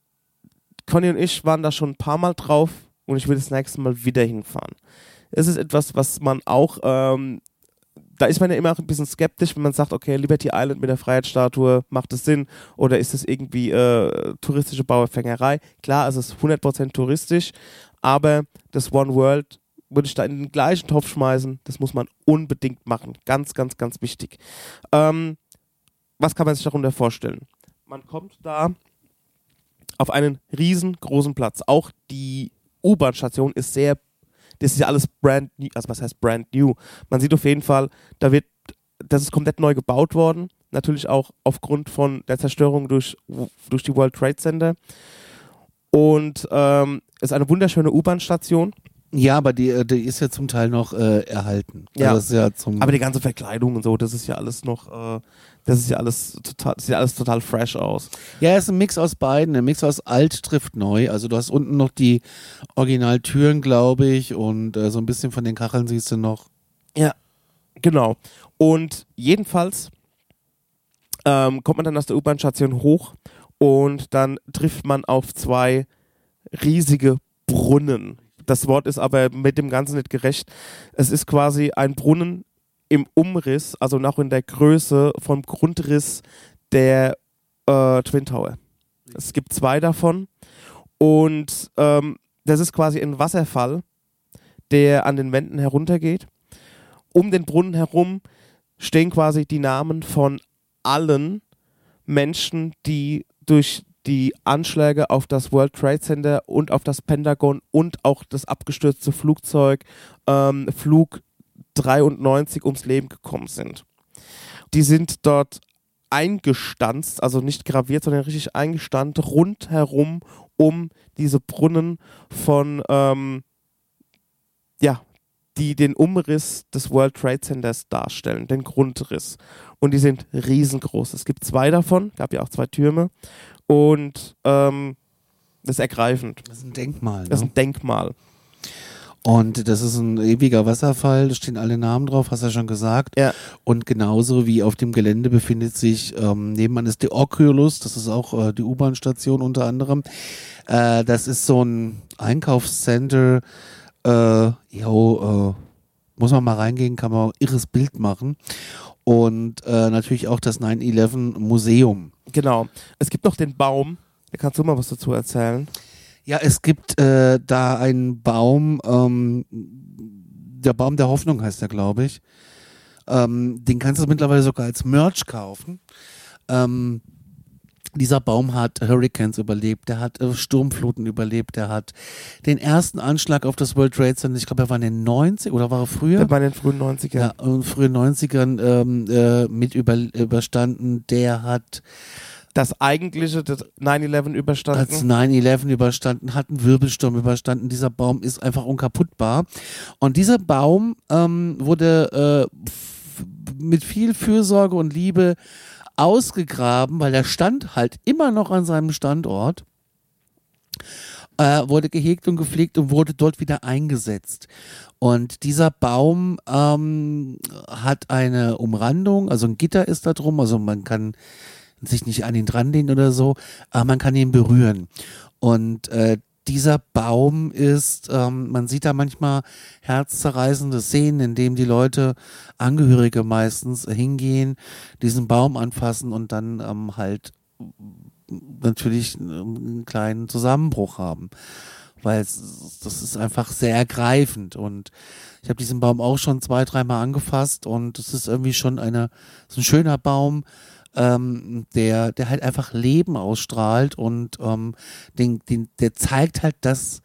Conny und ich waren da schon ein paar Mal drauf und ich will das nächste Mal wieder hinfahren. Es ist etwas, was man auch, ähm, da ist man ja immer auch ein bisschen skeptisch, wenn man sagt, okay, Liberty Island mit der Freiheitsstatue, macht es Sinn? Oder ist es irgendwie äh, touristische Bauerfängerei? Klar, es ist 100% touristisch, aber das One World würde ich da in den gleichen Topf schmeißen. Das muss man unbedingt machen. Ganz, ganz, ganz wichtig. Ähm, was kann man sich darunter vorstellen? Man kommt da auf einen riesengroßen Platz. Auch die U-Bahn-Station ist sehr, das ist ja alles brand new, also was heißt brand new? Man sieht auf jeden Fall, da wird, das ist komplett neu gebaut worden. Natürlich auch aufgrund von der Zerstörung durch, durch die World Trade Center. Und ähm, ist eine wunderschöne U-Bahn-Station. Ja, aber die, äh, die ist ja zum Teil noch äh, erhalten. Ja. Also ja. Aber die ganze Verkleidung und so, das ist ja alles noch, äh, das ist ja alles total, sieht ja alles total fresh aus. ja, es ist ein Mix aus beiden. Ein Mix aus alt trifft neu. Also du hast unten noch die Originaltüren, glaube ich, und äh, so ein bisschen von den Kacheln siehst du noch. Genau. Und jedenfalls ähm, kommt man dann aus der U-Bahn-Station hoch und dann trifft man auf zwei riesige Brunnen. Das Wort ist aber mit dem Ganzen nicht gerecht. Es ist quasi ein Brunnen im Umriss, also noch in der Größe vom Grundriss der äh, Twin Tower. Es gibt zwei davon und ähm, das ist quasi ein Wasserfall, der an den Wänden heruntergeht. Um den Brunnen herum stehen quasi die Namen von allen Menschen, die durch die Anschläge auf das World Trade Center und auf das Pentagon und auch das abgestürzte Flugzeug ähm, Flug 93 ums Leben gekommen sind. Die sind dort eingestanzt, also nicht graviert, sondern richtig eingestanzt, rundherum um diese Brunnen von, ähm, ja, die den Umriss des World Trade Centers darstellen, den Grundriss. Und die sind riesengroß. Es gibt zwei davon, gab ja auch zwei Türme. Und ähm, das ist ergreifend. Das ist ein Denkmal. Das ist Ne? ein Denkmal. Und das ist ein ewiger Wasserfall, da stehen alle Namen drauf, hast du ja schon gesagt. Ja. Und genauso wie auf dem Gelände befindet sich, ähm, nebenan ist die Oculus, das ist auch äh, die U-Bahn-Station unter anderem. Äh, das ist so ein Einkaufscenter, äh, jo, äh, muss man mal reingehen, kann man irres Bild machen. Und äh, natürlich auch das 9-11 Museum. Genau. Es gibt noch den Baum. Da kannst du mal was dazu erzählen. Ja, es gibt äh, da einen Baum, ähm, der Baum der Hoffnung heißt er, glaube ich. Ähm, den kannst du mittlerweile sogar als Merch kaufen. Ähm, dieser Baum hat Hurricanes überlebt, der hat äh, Sturmfluten überlebt, der hat den ersten Anschlag auf das World Trade Center, ich glaube, er war in den 90 oder war er früher? Bei den frühen 90ern. Ja, in den frühen 90ern ähm, äh, mit über, überstanden. Der hat Das eigentliche das 9-11 als überstanden. 9-11 überstanden, hat einen Wirbelsturm überstanden. Dieser Baum ist einfach unkaputtbar. Und dieser Baum ähm, wurde äh, mit viel Fürsorge und Liebe ausgegraben, weil der stand halt immer noch an seinem Standort. Äh, wurde gehegt und gepflegt und wurde dort wieder eingesetzt. Und dieser Baum ähm, hat eine Umrandung, also ein Gitter ist da drum, also man kann sich nicht an ihn dran lehnen oder so, aber man kann ihn berühren. Und äh, dieser Baum ist, ähm, man sieht da manchmal herzzerreißende Szenen, in dem die Leute, Angehörige meistens, hingehen, diesen Baum anfassen und dann ähm, halt natürlich ähm, einen kleinen Zusammenbruch haben. Weil es, das ist einfach sehr ergreifend und ich habe diesen Baum auch schon zwei, dreimal angefasst und es ist irgendwie schon eine, ist ein schöner Baum, ähm, der, der halt einfach Leben ausstrahlt und ähm, den, den, der zeigt halt das,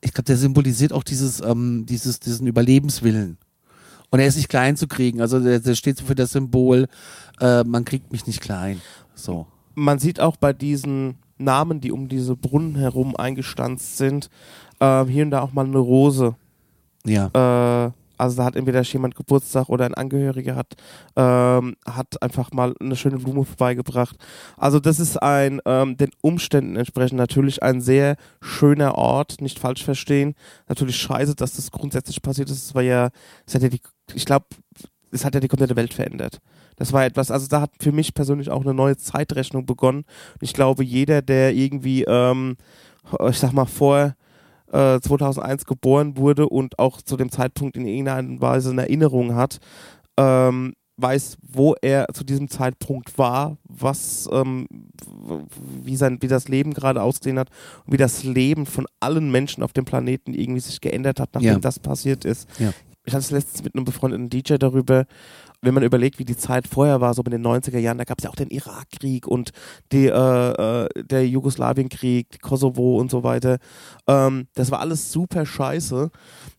ich glaube, der symbolisiert auch dieses, ähm, dieses, diesen Überlebenswillen. Und er ist nicht klein zu kriegen. Also der, der steht so für das Symbol, äh, man kriegt mich nicht klein. So. Man sieht auch bei diesen Namen, die um diese Brunnen herum eingestanzt sind, äh, hier und da auch mal eine Rose. Ja. Äh, also da hat entweder jemand Geburtstag oder ein Angehöriger hat, ähm, hat einfach mal eine schöne Blume vorbeigebracht. Also das ist ein, ähm, den Umständen entsprechend natürlich ein sehr schöner Ort, nicht falsch verstehen. Natürlich scheiße, dass das grundsätzlich passiert ist. Es war ja, es hat ja die, ich glaube, es hat ja die komplette Welt verändert. Das war etwas, also da hat für mich persönlich auch eine neue Zeitrechnung begonnen. Und ich glaube, jeder, der irgendwie, ähm, ich sag mal, vor äh, 2001 geboren wurde und auch zu dem Zeitpunkt in irgendeiner Weise eine Erinnerung hat, ähm, weiß, wo er zu diesem Zeitpunkt war, was, ähm, wie, sein, wie das Leben gerade ausgesehen hat und wie das Leben von allen Menschen auf dem Planeten irgendwie sich geändert hat, nachdem Ja. das passiert ist. Ja. Ich hatte es letztens mit einem befreundeten DJ darüber, wenn man überlegt, wie die Zeit vorher war, so in den 90er Jahren, da gab es ja auch den Irakkrieg und die, äh, äh, der Jugoslawienkrieg, Kosovo und so weiter. Ähm, das war alles super scheiße.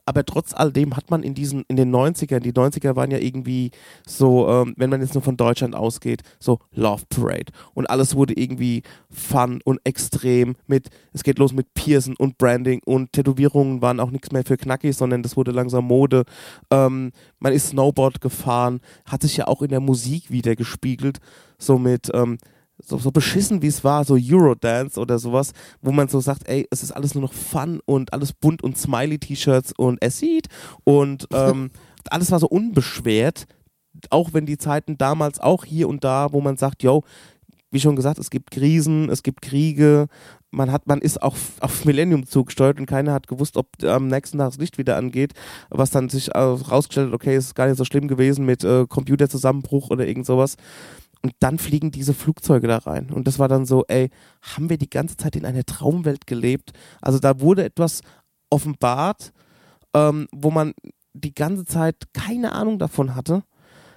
Aber trotz alledem hat man in diesen, in den 90ern, die 90er waren ja irgendwie so, ähm, wenn man jetzt nur von Deutschland ausgeht, so Love Parade. Und alles wurde irgendwie fun und extrem mit, es geht los mit Piercen und Branding und Tätowierungen waren auch nichts mehr für Knackis, sondern das wurde langsam Mode. Ähm, man ist Snowboard gefahren, hat sich ja auch in der Musik wieder gespiegelt, so mit, ähm, so, so beschissen wie es war, so Eurodance oder sowas, wo man so sagt, ey, es ist alles nur noch Fun und alles bunt und Smiley-T-Shirts und es sieht und ähm, alles war so unbeschwert, auch wenn die Zeiten damals auch hier und da, wo man sagt, yo, wie schon gesagt, es gibt Krisen, es gibt Kriege, man hat, man ist auch auf Millennium zugesteuert und keiner hat gewusst, ob am nächsten Tag das Licht wieder angeht, was dann sich rausgestellt hat, okay, ist gar nicht so schlimm gewesen mit äh, Computerzusammenbruch oder irgend sowas. Und dann fliegen diese Flugzeuge da rein. Und das war dann so, ey, haben wir die ganze Zeit in einer Traumwelt gelebt? Also da wurde etwas offenbart, ähm, wo man die ganze Zeit keine Ahnung davon hatte,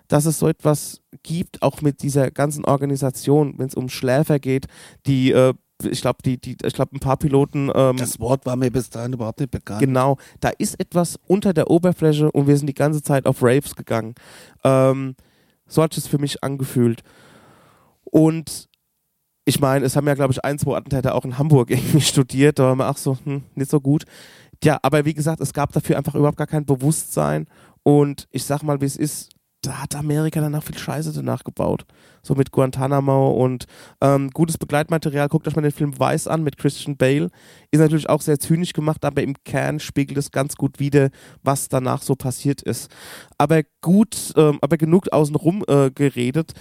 dass es so etwas gibt, auch mit dieser ganzen Organisation, wenn es um Schläfer geht, die, äh, ich glaube, die, die, ich glaube, ein paar Piloten ähm, Das Wort war mir bis dahin überhaupt nicht bekannt. Genau, da ist etwas unter der Oberfläche und wir sind die ganze Zeit auf Raves gegangen. Ähm, so hat es für mich angefühlt. Und ich meine, es haben ja, glaube ich, ein, zwei Attentäter auch in Hamburg irgendwie studiert, da war man auch so, hm, nicht so gut. Ja, aber wie gesagt, es gab dafür einfach überhaupt gar kein Bewusstsein. Und ich sag mal, wie es ist, da hat Amerika danach viel Scheiße danach gebaut. So mit Guantanamo und ähm, gutes Begleitmaterial. Guckt euch mal den Film Weiß an mit Christian Bale. Ist natürlich auch sehr zynisch gemacht, aber im Kern spiegelt es ganz gut wider, was danach so passiert ist. Aber gut, ähm, aber genug außenrum äh, geredet.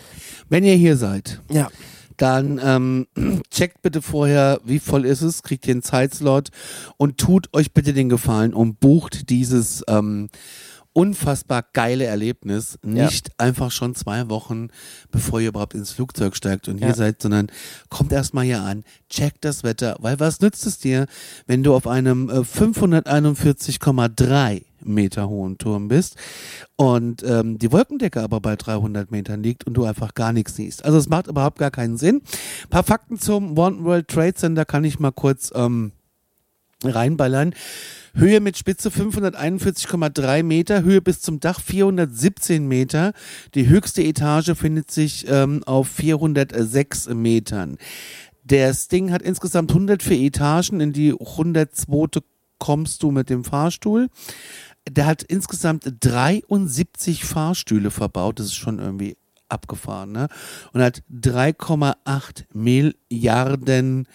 Wenn ihr hier seid, Ja. dann ähm, checkt bitte vorher, wie voll ist es, kriegt ihr einen Zeitslot und tut euch bitte den Gefallen und bucht dieses ähm, unfassbar geile Erlebnis nicht einfach schon zwei Wochen, bevor ihr überhaupt ins Flugzeug steigt und hier Ja. seid, sondern kommt erstmal hier an, checkt das Wetter, weil was nützt es dir, wenn du auf einem äh, 541,3 Meter hohen Turm bist und ähm, die Wolkendecke aber bei 300 Metern liegt und du einfach gar nichts siehst. Also es macht überhaupt gar keinen Sinn. Ein paar Fakten zum One World Trade Center kann ich mal kurz ähm, reinballern. Höhe mit Spitze 541,3 Meter, Höhe bis zum Dach 417 Meter. Die höchste Etage findet sich ähm, auf 406 Metern. Das Ding hat insgesamt 104 Etagen. In die 102. kommst du mit dem Fahrstuhl. Der hat insgesamt 73 Fahrstühle verbaut. Das ist schon irgendwie abgefahren, ne? Und hat 3,8 Milliarden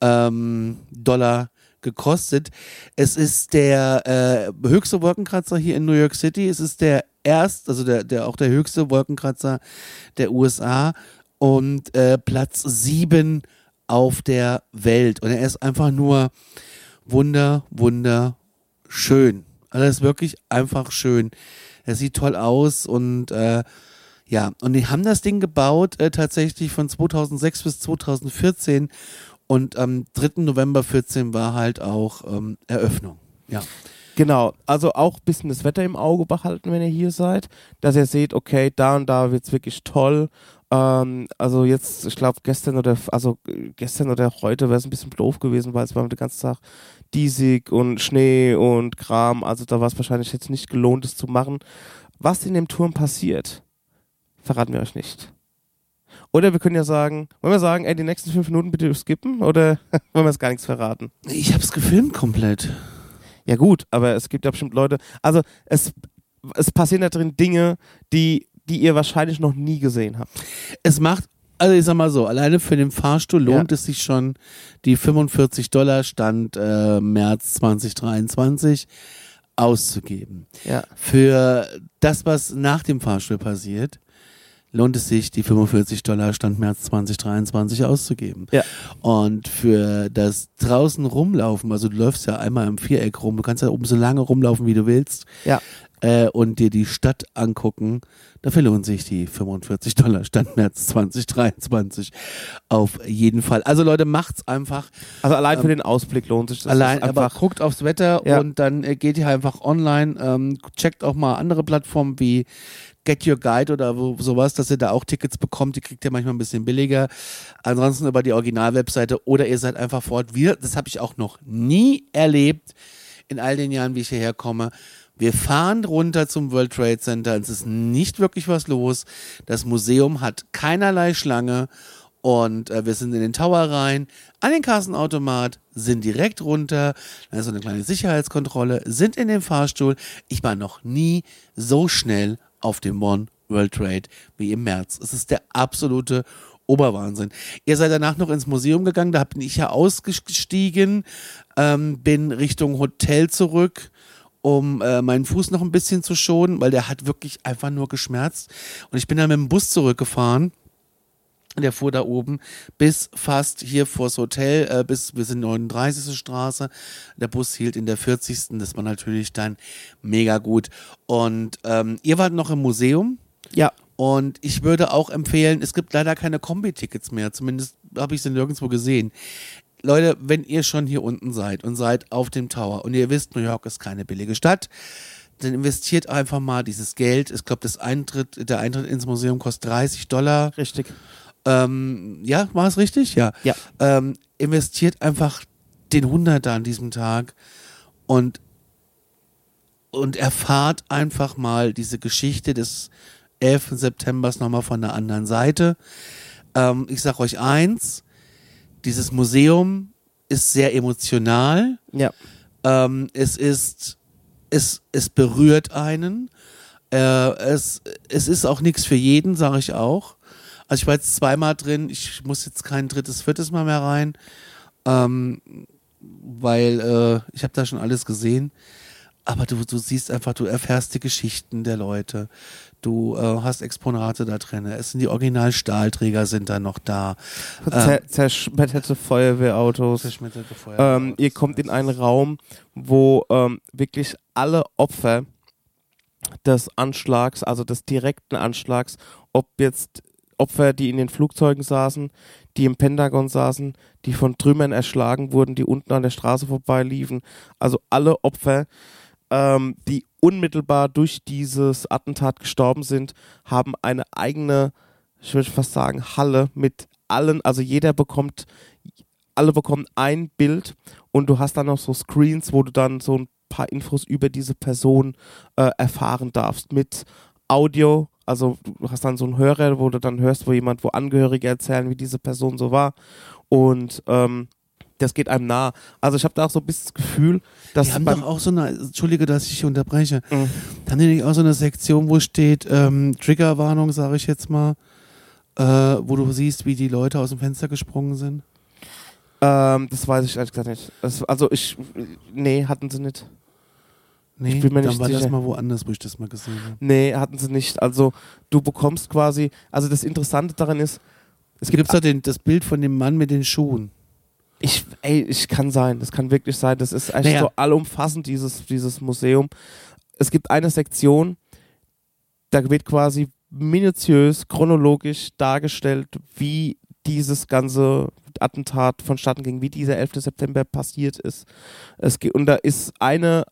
ähm, Dollar gekostet. Es ist der äh, höchste Wolkenkratzer hier in New York City. Es ist der erst, also der, der auch der höchste Wolkenkratzer der USA und äh, Platz sieben auf der Welt. Und er ist einfach nur wunder, wunder schön. Also er ist wirklich einfach schön. Er sieht toll aus und äh, ja, und die haben das Ding gebaut äh, tatsächlich von 2006 bis 2014 und am 3. November 14 war halt auch ähm, Eröffnung. Ja. Genau, also auch ein bisschen das Wetter im Auge behalten, wenn ihr hier seid, dass ihr seht, okay, da und da wird's wirklich toll. Ähm, also jetzt, ich glaube gestern oder also äh, gestern oder heute wäre es ein bisschen doof gewesen, weil es war den ganzen Tag diesig und Schnee und Kram, also da war es wahrscheinlich jetzt nicht gelohnt, es zu machen. Was in dem Turm passiert, verraten wir euch nicht. Oder wir können ja sagen, wollen wir sagen, ey, die nächsten fünf Minuten bitte skippen oder wollen wir es gar nichts verraten? Ich hab's gefilmt komplett. Ja gut, aber es gibt ja bestimmt Leute, also es, es passieren da drin Dinge, die, die ihr wahrscheinlich noch nie gesehen habt. Es macht, also ich sag mal so, alleine für den Fahrstuhl lohnt Ja. es sich schon, die 45 Dollar Stand äh, März 2023 auszugeben. Ja. Für das, was nach dem Fahrstuhl passiert, lohnt es sich, die 45 Dollar Stand März 2023 auszugeben. Ja. Und für das draußen rumlaufen, also du läufst ja einmal im Viereck rum, du kannst ja oben so lange rumlaufen, wie du willst, Ja. äh, und dir die Stadt angucken, dafür lohnt sich die 45 Dollar Stand März 2023 auf jeden Fall. Also Leute, macht's einfach. Also allein für den Ausblick lohnt sich das. Allein, ist aber einfach. guckt aufs Wetter Ja. und dann äh, geht ihr einfach online, ähm, checkt auch mal andere Plattformen wie Get Your Guide oder wo, sowas, dass ihr da auch Tickets bekommt. Die kriegt ihr manchmal ein bisschen billiger. Ansonsten über die Originalwebseite oder ihr seid einfach vor Ort. Wir, das habe ich auch noch nie erlebt in all den Jahren, wie ich hierher komme. Wir fahren runter zum World Trade Center. Es ist nicht wirklich was los. Das Museum hat keinerlei Schlange. Und äh, wir sind in den Tower rein, an den Kassenautomat, sind direkt runter. Da ist so eine kleine Sicherheitskontrolle, sind in den Fahrstuhl. Ich war noch nie so schnell auf dem One World Trade wie im März. Es ist der absolute Oberwahnsinn. Ihr seid danach noch ins Museum gegangen, da bin ich ja ausgestiegen, ähm, bin Richtung Hotel zurück, um äh, meinen Fuß noch ein bisschen zu schonen, weil der hat wirklich einfach nur geschmerzt. Und ich bin dann mit dem Bus zurückgefahren. Der fuhr da oben bis fast hier vors Hotel, äh, bis wir sind 39. Straße. Der Bus hielt in der 40. Das war natürlich dann mega gut. Und ähm, ihr wart noch im Museum. Ja. Und ich würde auch empfehlen, es gibt leider keine Kombi-Tickets mehr. Zumindest habe ich sie nirgendwo gesehen. Leute, wenn ihr schon hier unten seid und seid auf dem Tower und ihr wisst, New York ist keine billige Stadt, dann investiert einfach mal dieses Geld. Ich glaube, das Eintritt, der Eintritt ins Museum kostet 30 Dollar. Richtig. Ähm, ja, war es richtig? Ja. Ja. Ähm, investiert einfach den Hunderter an diesem Tag und, und erfahrt einfach mal diese Geschichte des 11. Septembers nochmal von der anderen Seite. Ähm, ich sag euch eins, dieses Museum ist sehr emotional. Ja. Ähm, es ist, es, es berührt einen. Äh, es, es ist auch nichts für jeden, sage ich auch. Also ich war jetzt zweimal drin, ich muss jetzt kein drittes, viertes Mal mehr rein, ähm, weil äh, ich habe da schon alles gesehen. Aber du, du siehst einfach, du erfährst die Geschichten der Leute. Du äh, hast Exponate da drin. Es sind die Original-Stahlträger sind da noch da. Zer zerschmetterte Feuerwehrautos. Zerschmetterte Feuerwehrautos. Ähm, ihr kommt in einen Raum, wo ähm, wirklich alle Opfer des Anschlags, also des direkten Anschlags, ob jetzt Opfer, die in den Flugzeugen saßen, die im Pentagon saßen, die von Trümmern erschlagen wurden, die unten an der Straße vorbeiliefen, also alle Opfer, ähm, die unmittelbar durch dieses Attentat gestorben sind, haben eine eigene, ich würde fast sagen, Halle mit allen, also jeder bekommt, alle bekommen ein Bild und du hast dann noch so Screens, wo du dann so ein paar Infos über diese Person äh, erfahren darfst mit Audio, also du hast dann so einen Hörer, wo du dann hörst, wo jemand, wo Angehörige erzählen, wie diese Person so war und ähm, das geht einem nah. Also ich habe da auch so ein bisschen das Gefühl, dass Die haben doch auch so eine, Entschuldige, dass ich unterbreche, Mhm. haben die nicht auch so eine Sektion, wo steht ähm, Triggerwarnung, sage ich jetzt mal, äh, wo du siehst, wie die Leute aus dem Fenster gesprungen sind? ähm, das weiß ich ehrlich gesagt nicht. Das, also ich, nee, hatten sie nicht. Nee, Ich bin mir dann nicht war das sicher. mal woanders, wo ich das mal gesehen habe. Nee, hatten sie nicht. Also du bekommst quasi, also das Interessante daran ist, Es gibt doch den, das Bild von dem Mann mit den Schuhen. ich, ey, ich kann sein, das kann wirklich sein. Das ist echt Naja. so allumfassend, dieses, dieses Museum. Es gibt eine Sektion, da wird quasi minutiös, chronologisch dargestellt, wie dieses ganze Attentat vonstatten ging, wie dieser 11. September passiert ist. Es geht, und da ist eine,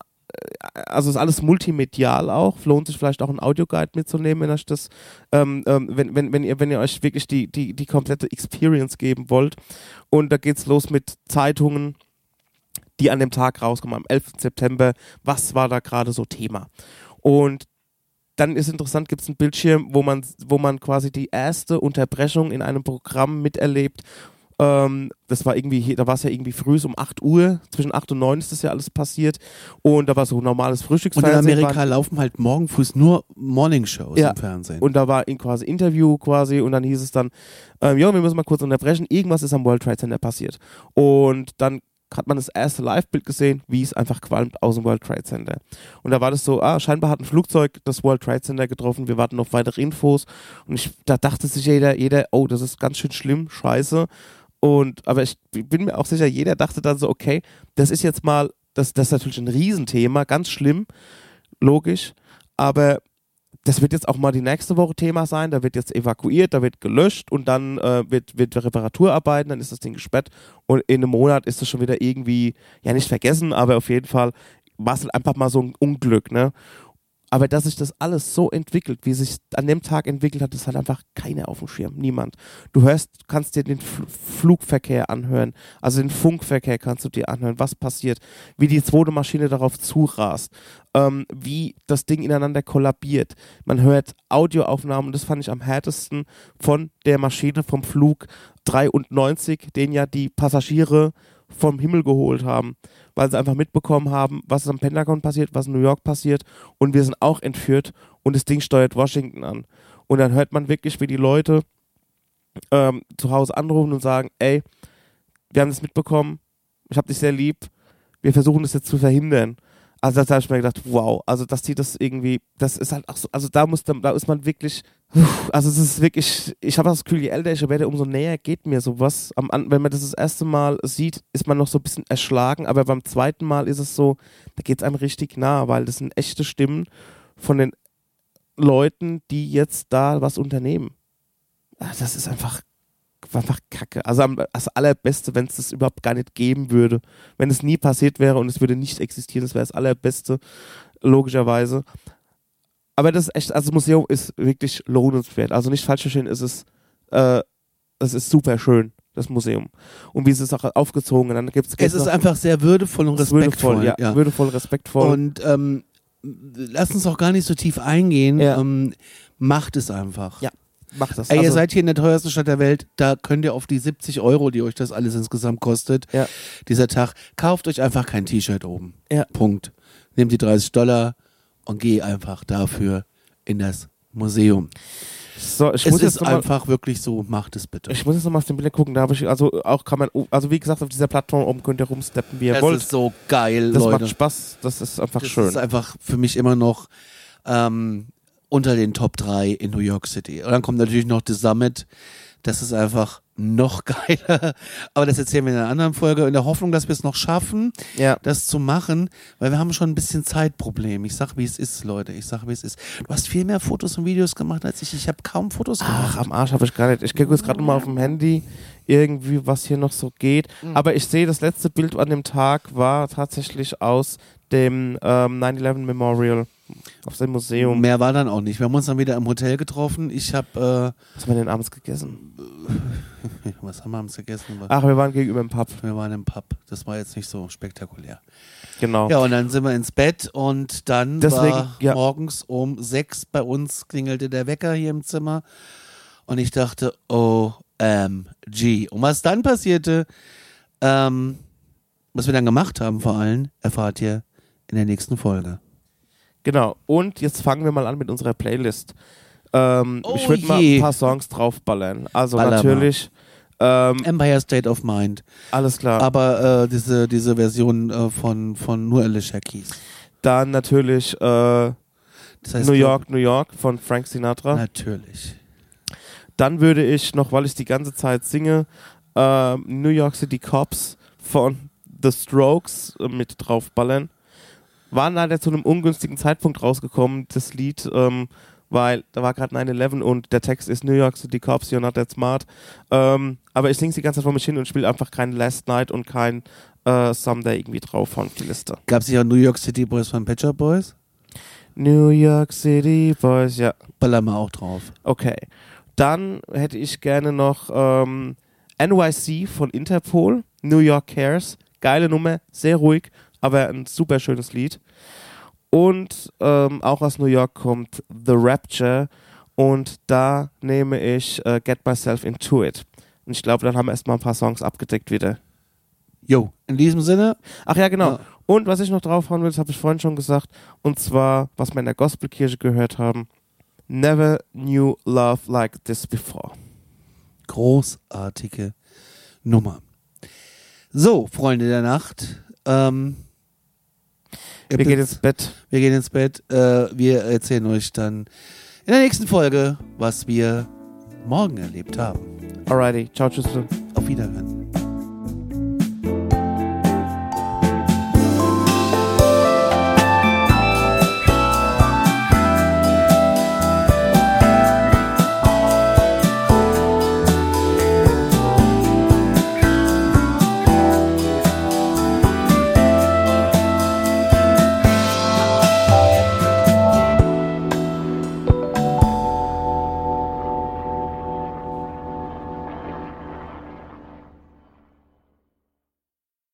also ist alles multimedial auch, lohnt sich vielleicht auch ein Audioguide mitzunehmen, wenn euch das, ähm, ähm, wenn, wenn, wenn, ihr, wenn ihr euch wirklich die, die, die komplette Experience geben wollt. Und da geht's los mit Zeitungen, die an dem Tag rauskommen, am 11. September. Was war da gerade so Thema? Und dann ist interessant, gibt es einen Bildschirm, wo man, wo man quasi die erste Unterbrechung in einem Programm miterlebt. Ähm, das war irgendwie, da war es ja irgendwie früh um 8 Uhr, zwischen 8 und 9 ist das ja alles passiert. Und da war so normales Und in Frühstücksfernsehen. Amerika waren- laufen halt morgen früh nur Morningshows Ja. im Fernsehen. und da war in quasi Interview quasi und dann hieß es dann, ähm, ja, wir müssen mal kurz unterbrechen, irgendwas ist am World Trade Center passiert. Und dann hat man das erste Live-Bild gesehen, wie es einfach qualmt aus dem World Trade Center. Und da war das so, ah, scheinbar hat ein Flugzeug das World Trade Center getroffen, wir warten auf weitere Infos. Und ich, da dachte sich jeder, jeder, oh, das ist ganz schön schlimm, scheiße. Und, aber ich bin mir auch sicher, jeder dachte dann so, okay, das ist jetzt mal, das, das ist natürlich ein Riesenthema, ganz schlimm, logisch, aber das wird jetzt auch mal die nächste Woche Thema sein. Da wird jetzt evakuiert, da wird gelöscht und dann äh, wird, wird Reparaturarbeiten, dann ist das Ding gesperrt und in einem Monat ist das schon wieder irgendwie, ja nicht vergessen, aber auf jeden Fall war es halt einfach mal so ein Unglück, ne? Aber dass sich das alles so entwickelt, wie sich an dem Tag entwickelt hat, das hat einfach keiner auf dem Schirm, niemand. Du hörst, kannst dir den Fl Flugverkehr anhören, also den Funkverkehr kannst du dir anhören, was passiert, wie die zweite Maschine darauf zurast, ähm, wie das Ding ineinander kollabiert. Man hört Audioaufnahmen, das fand ich am härtesten von der Maschine vom Flug 93, den ja die Passagiere vom Himmel geholt haben, weil sie einfach mitbekommen haben, was am Pentagon passiert, was in New York passiert und wir sind auch entführt und das Ding steuert Washington an. Und dann hört man wirklich, wie die Leute ähm, zu Hause anrufen und sagen, ey, wir haben das mitbekommen, ich habe dich sehr lieb, wir versuchen das jetzt zu verhindern. Also da habe ich mir gedacht, wow, also dass die das irgendwie, das ist halt auch so, also da muss, da ist man wirklich, also es ist wirklich, ich habe das Gefühl, je älter ich werde, umso näher geht mir sowas. Am, wenn man das das erste Mal sieht, ist man noch so ein bisschen erschlagen, aber beim zweiten Mal ist es so, da geht es einem richtig nah, weil das sind echte Stimmen von den Leuten, die jetzt da was unternehmen. Ah, Das ist einfach, einfach kacke. Also das Allerbeste, wenn es das überhaupt gar nicht geben würde. Wenn es nie passiert wäre und es würde nicht existieren, das wäre das Allerbeste, logischerweise. Aber das ist echt, also das Museum ist wirklich lohnenswert. Also nicht falsch verstehen, es ist, äh, es ist super schön, das Museum. Und wie sie es auch aufgezogen, dann gibt's es ist einfach sehr würdevoll und es ist respektvoll. würdevoll, ja, ja. würdevoll, respektvoll. Und ähm, lass uns auch gar nicht so tief eingehen. Ja. Ähm, macht es einfach. Ja. macht das. Ey, ihr Also, seid hier in der teuersten Stadt der Welt, da könnt ihr auf die 70 Euro, die euch das alles insgesamt kostet, Ja. dieser Tag, kauft euch einfach kein T-Shirt oben. Ja. Punkt. Nehmt die 30 Dollar und geh einfach dafür in das Museum. so, ich es muss ist einfach wirklich so, macht es bitte. ich muss jetzt nochmal auf den Bilder gucken. Da habe ich, also auch kann man, also wie gesagt, auf dieser Plattform oben könnt ihr rumsteppen, wie ihr das wollt. ist so geil, das Leute. macht Spaß. Das ist einfach das schön. ist einfach für mich immer noch ähm, unter den Top 3 in New York City. Und dann kommt natürlich noch The Summit. Das ist einfach noch geiler. Aber das erzählen wir in einer anderen Folge, in der Hoffnung, dass wir es noch schaffen, ja. das zu machen, weil wir haben schon ein bisschen Zeitproblem. Ich sag, wie es ist, Leute. Ich sag, wie es ist. Du hast viel mehr Fotos und Videos gemacht als ich. Ich habe kaum Fotos Ach, gemacht. am Arsch habe ich gar nicht. Ich gucke jetzt gerade mal auf dem Handy irgendwie, was hier noch so geht. Mhm. Aber ich sehe, das letzte Bild an dem Tag war tatsächlich aus dem ähm, 9-11 Memorial auf dem Museum. Mehr war dann auch nicht. Wir haben uns dann wieder im Hotel getroffen. Ich habe, Was haben wir denn abends gegessen? was haben wir abends gegessen? Ach, wir waren gegenüber im Pub. Wir waren im Pub. Das war jetzt nicht so spektakulär. Genau. Ja, und dann sind wir ins Bett und dann Deswegen, war ja. morgens um sechs bei uns klingelte der Wecker hier im Zimmer und ich dachte, OMG. Und was dann passierte, ähm, was wir dann gemacht haben vor allem, erfahrt ihr in der nächsten Folge. Genau. Und jetzt fangen wir mal an mit unserer Playlist. Ähm, Oh ich würde mal ein paar Songs draufballern. Also Baller natürlich, ähm, Empire State of Mind. alles klar. Aber äh, diese, diese Version äh, von, von nur Alicia Keys. Dann natürlich äh, Das heißt, New York, New York von Frank Sinatra. Natürlich. Dann würde ich noch, weil ich die ganze Zeit singe, ähm, New York City Cops von The Strokes äh, mit draufballern. War leider zu einem ungünstigen Zeitpunkt rausgekommen, das Lied, ähm, weil da war gerade 9-11 und der Text ist New York City Cops, you're not that smart. Ähm, aber ich singe die ganze Zeit vor mich hin und spiele einfach kein Last Night und kein äh, Someday irgendwie drauf von die Liste. Gab es nicht auch New York City Boys von Pet Shop Boys? New York City Boys, ja. Ballern wir auch drauf. Okay. Dann hätte ich gerne noch ähm, NYC von Interpol, New York Cares. Geile Nummer, sehr ruhig, aber ein super schönes Lied. Und ähm, auch aus New York kommt The Rapture und da nehme ich äh, Get Myself Into It. Und ich glaube, dann haben wir erstmal ein paar Songs abgedeckt wieder. Jo, in diesem Sinne. Ach ja, genau. Ja. Und was ich noch draufhauen will, das habe ich vorhin schon gesagt, und zwar, was wir in der Gospelkirche gehört haben, Never knew love like this before. Großartige Nummer. So, Freunde der Nacht. Ähm, Wir gehen ins Bett. wir gehen ins Bett. Äh, wir erzählen euch dann in der nächsten Folge, was wir morgen erlebt haben. Alrighty. Ciao, tschüss. Auf Wiederhören.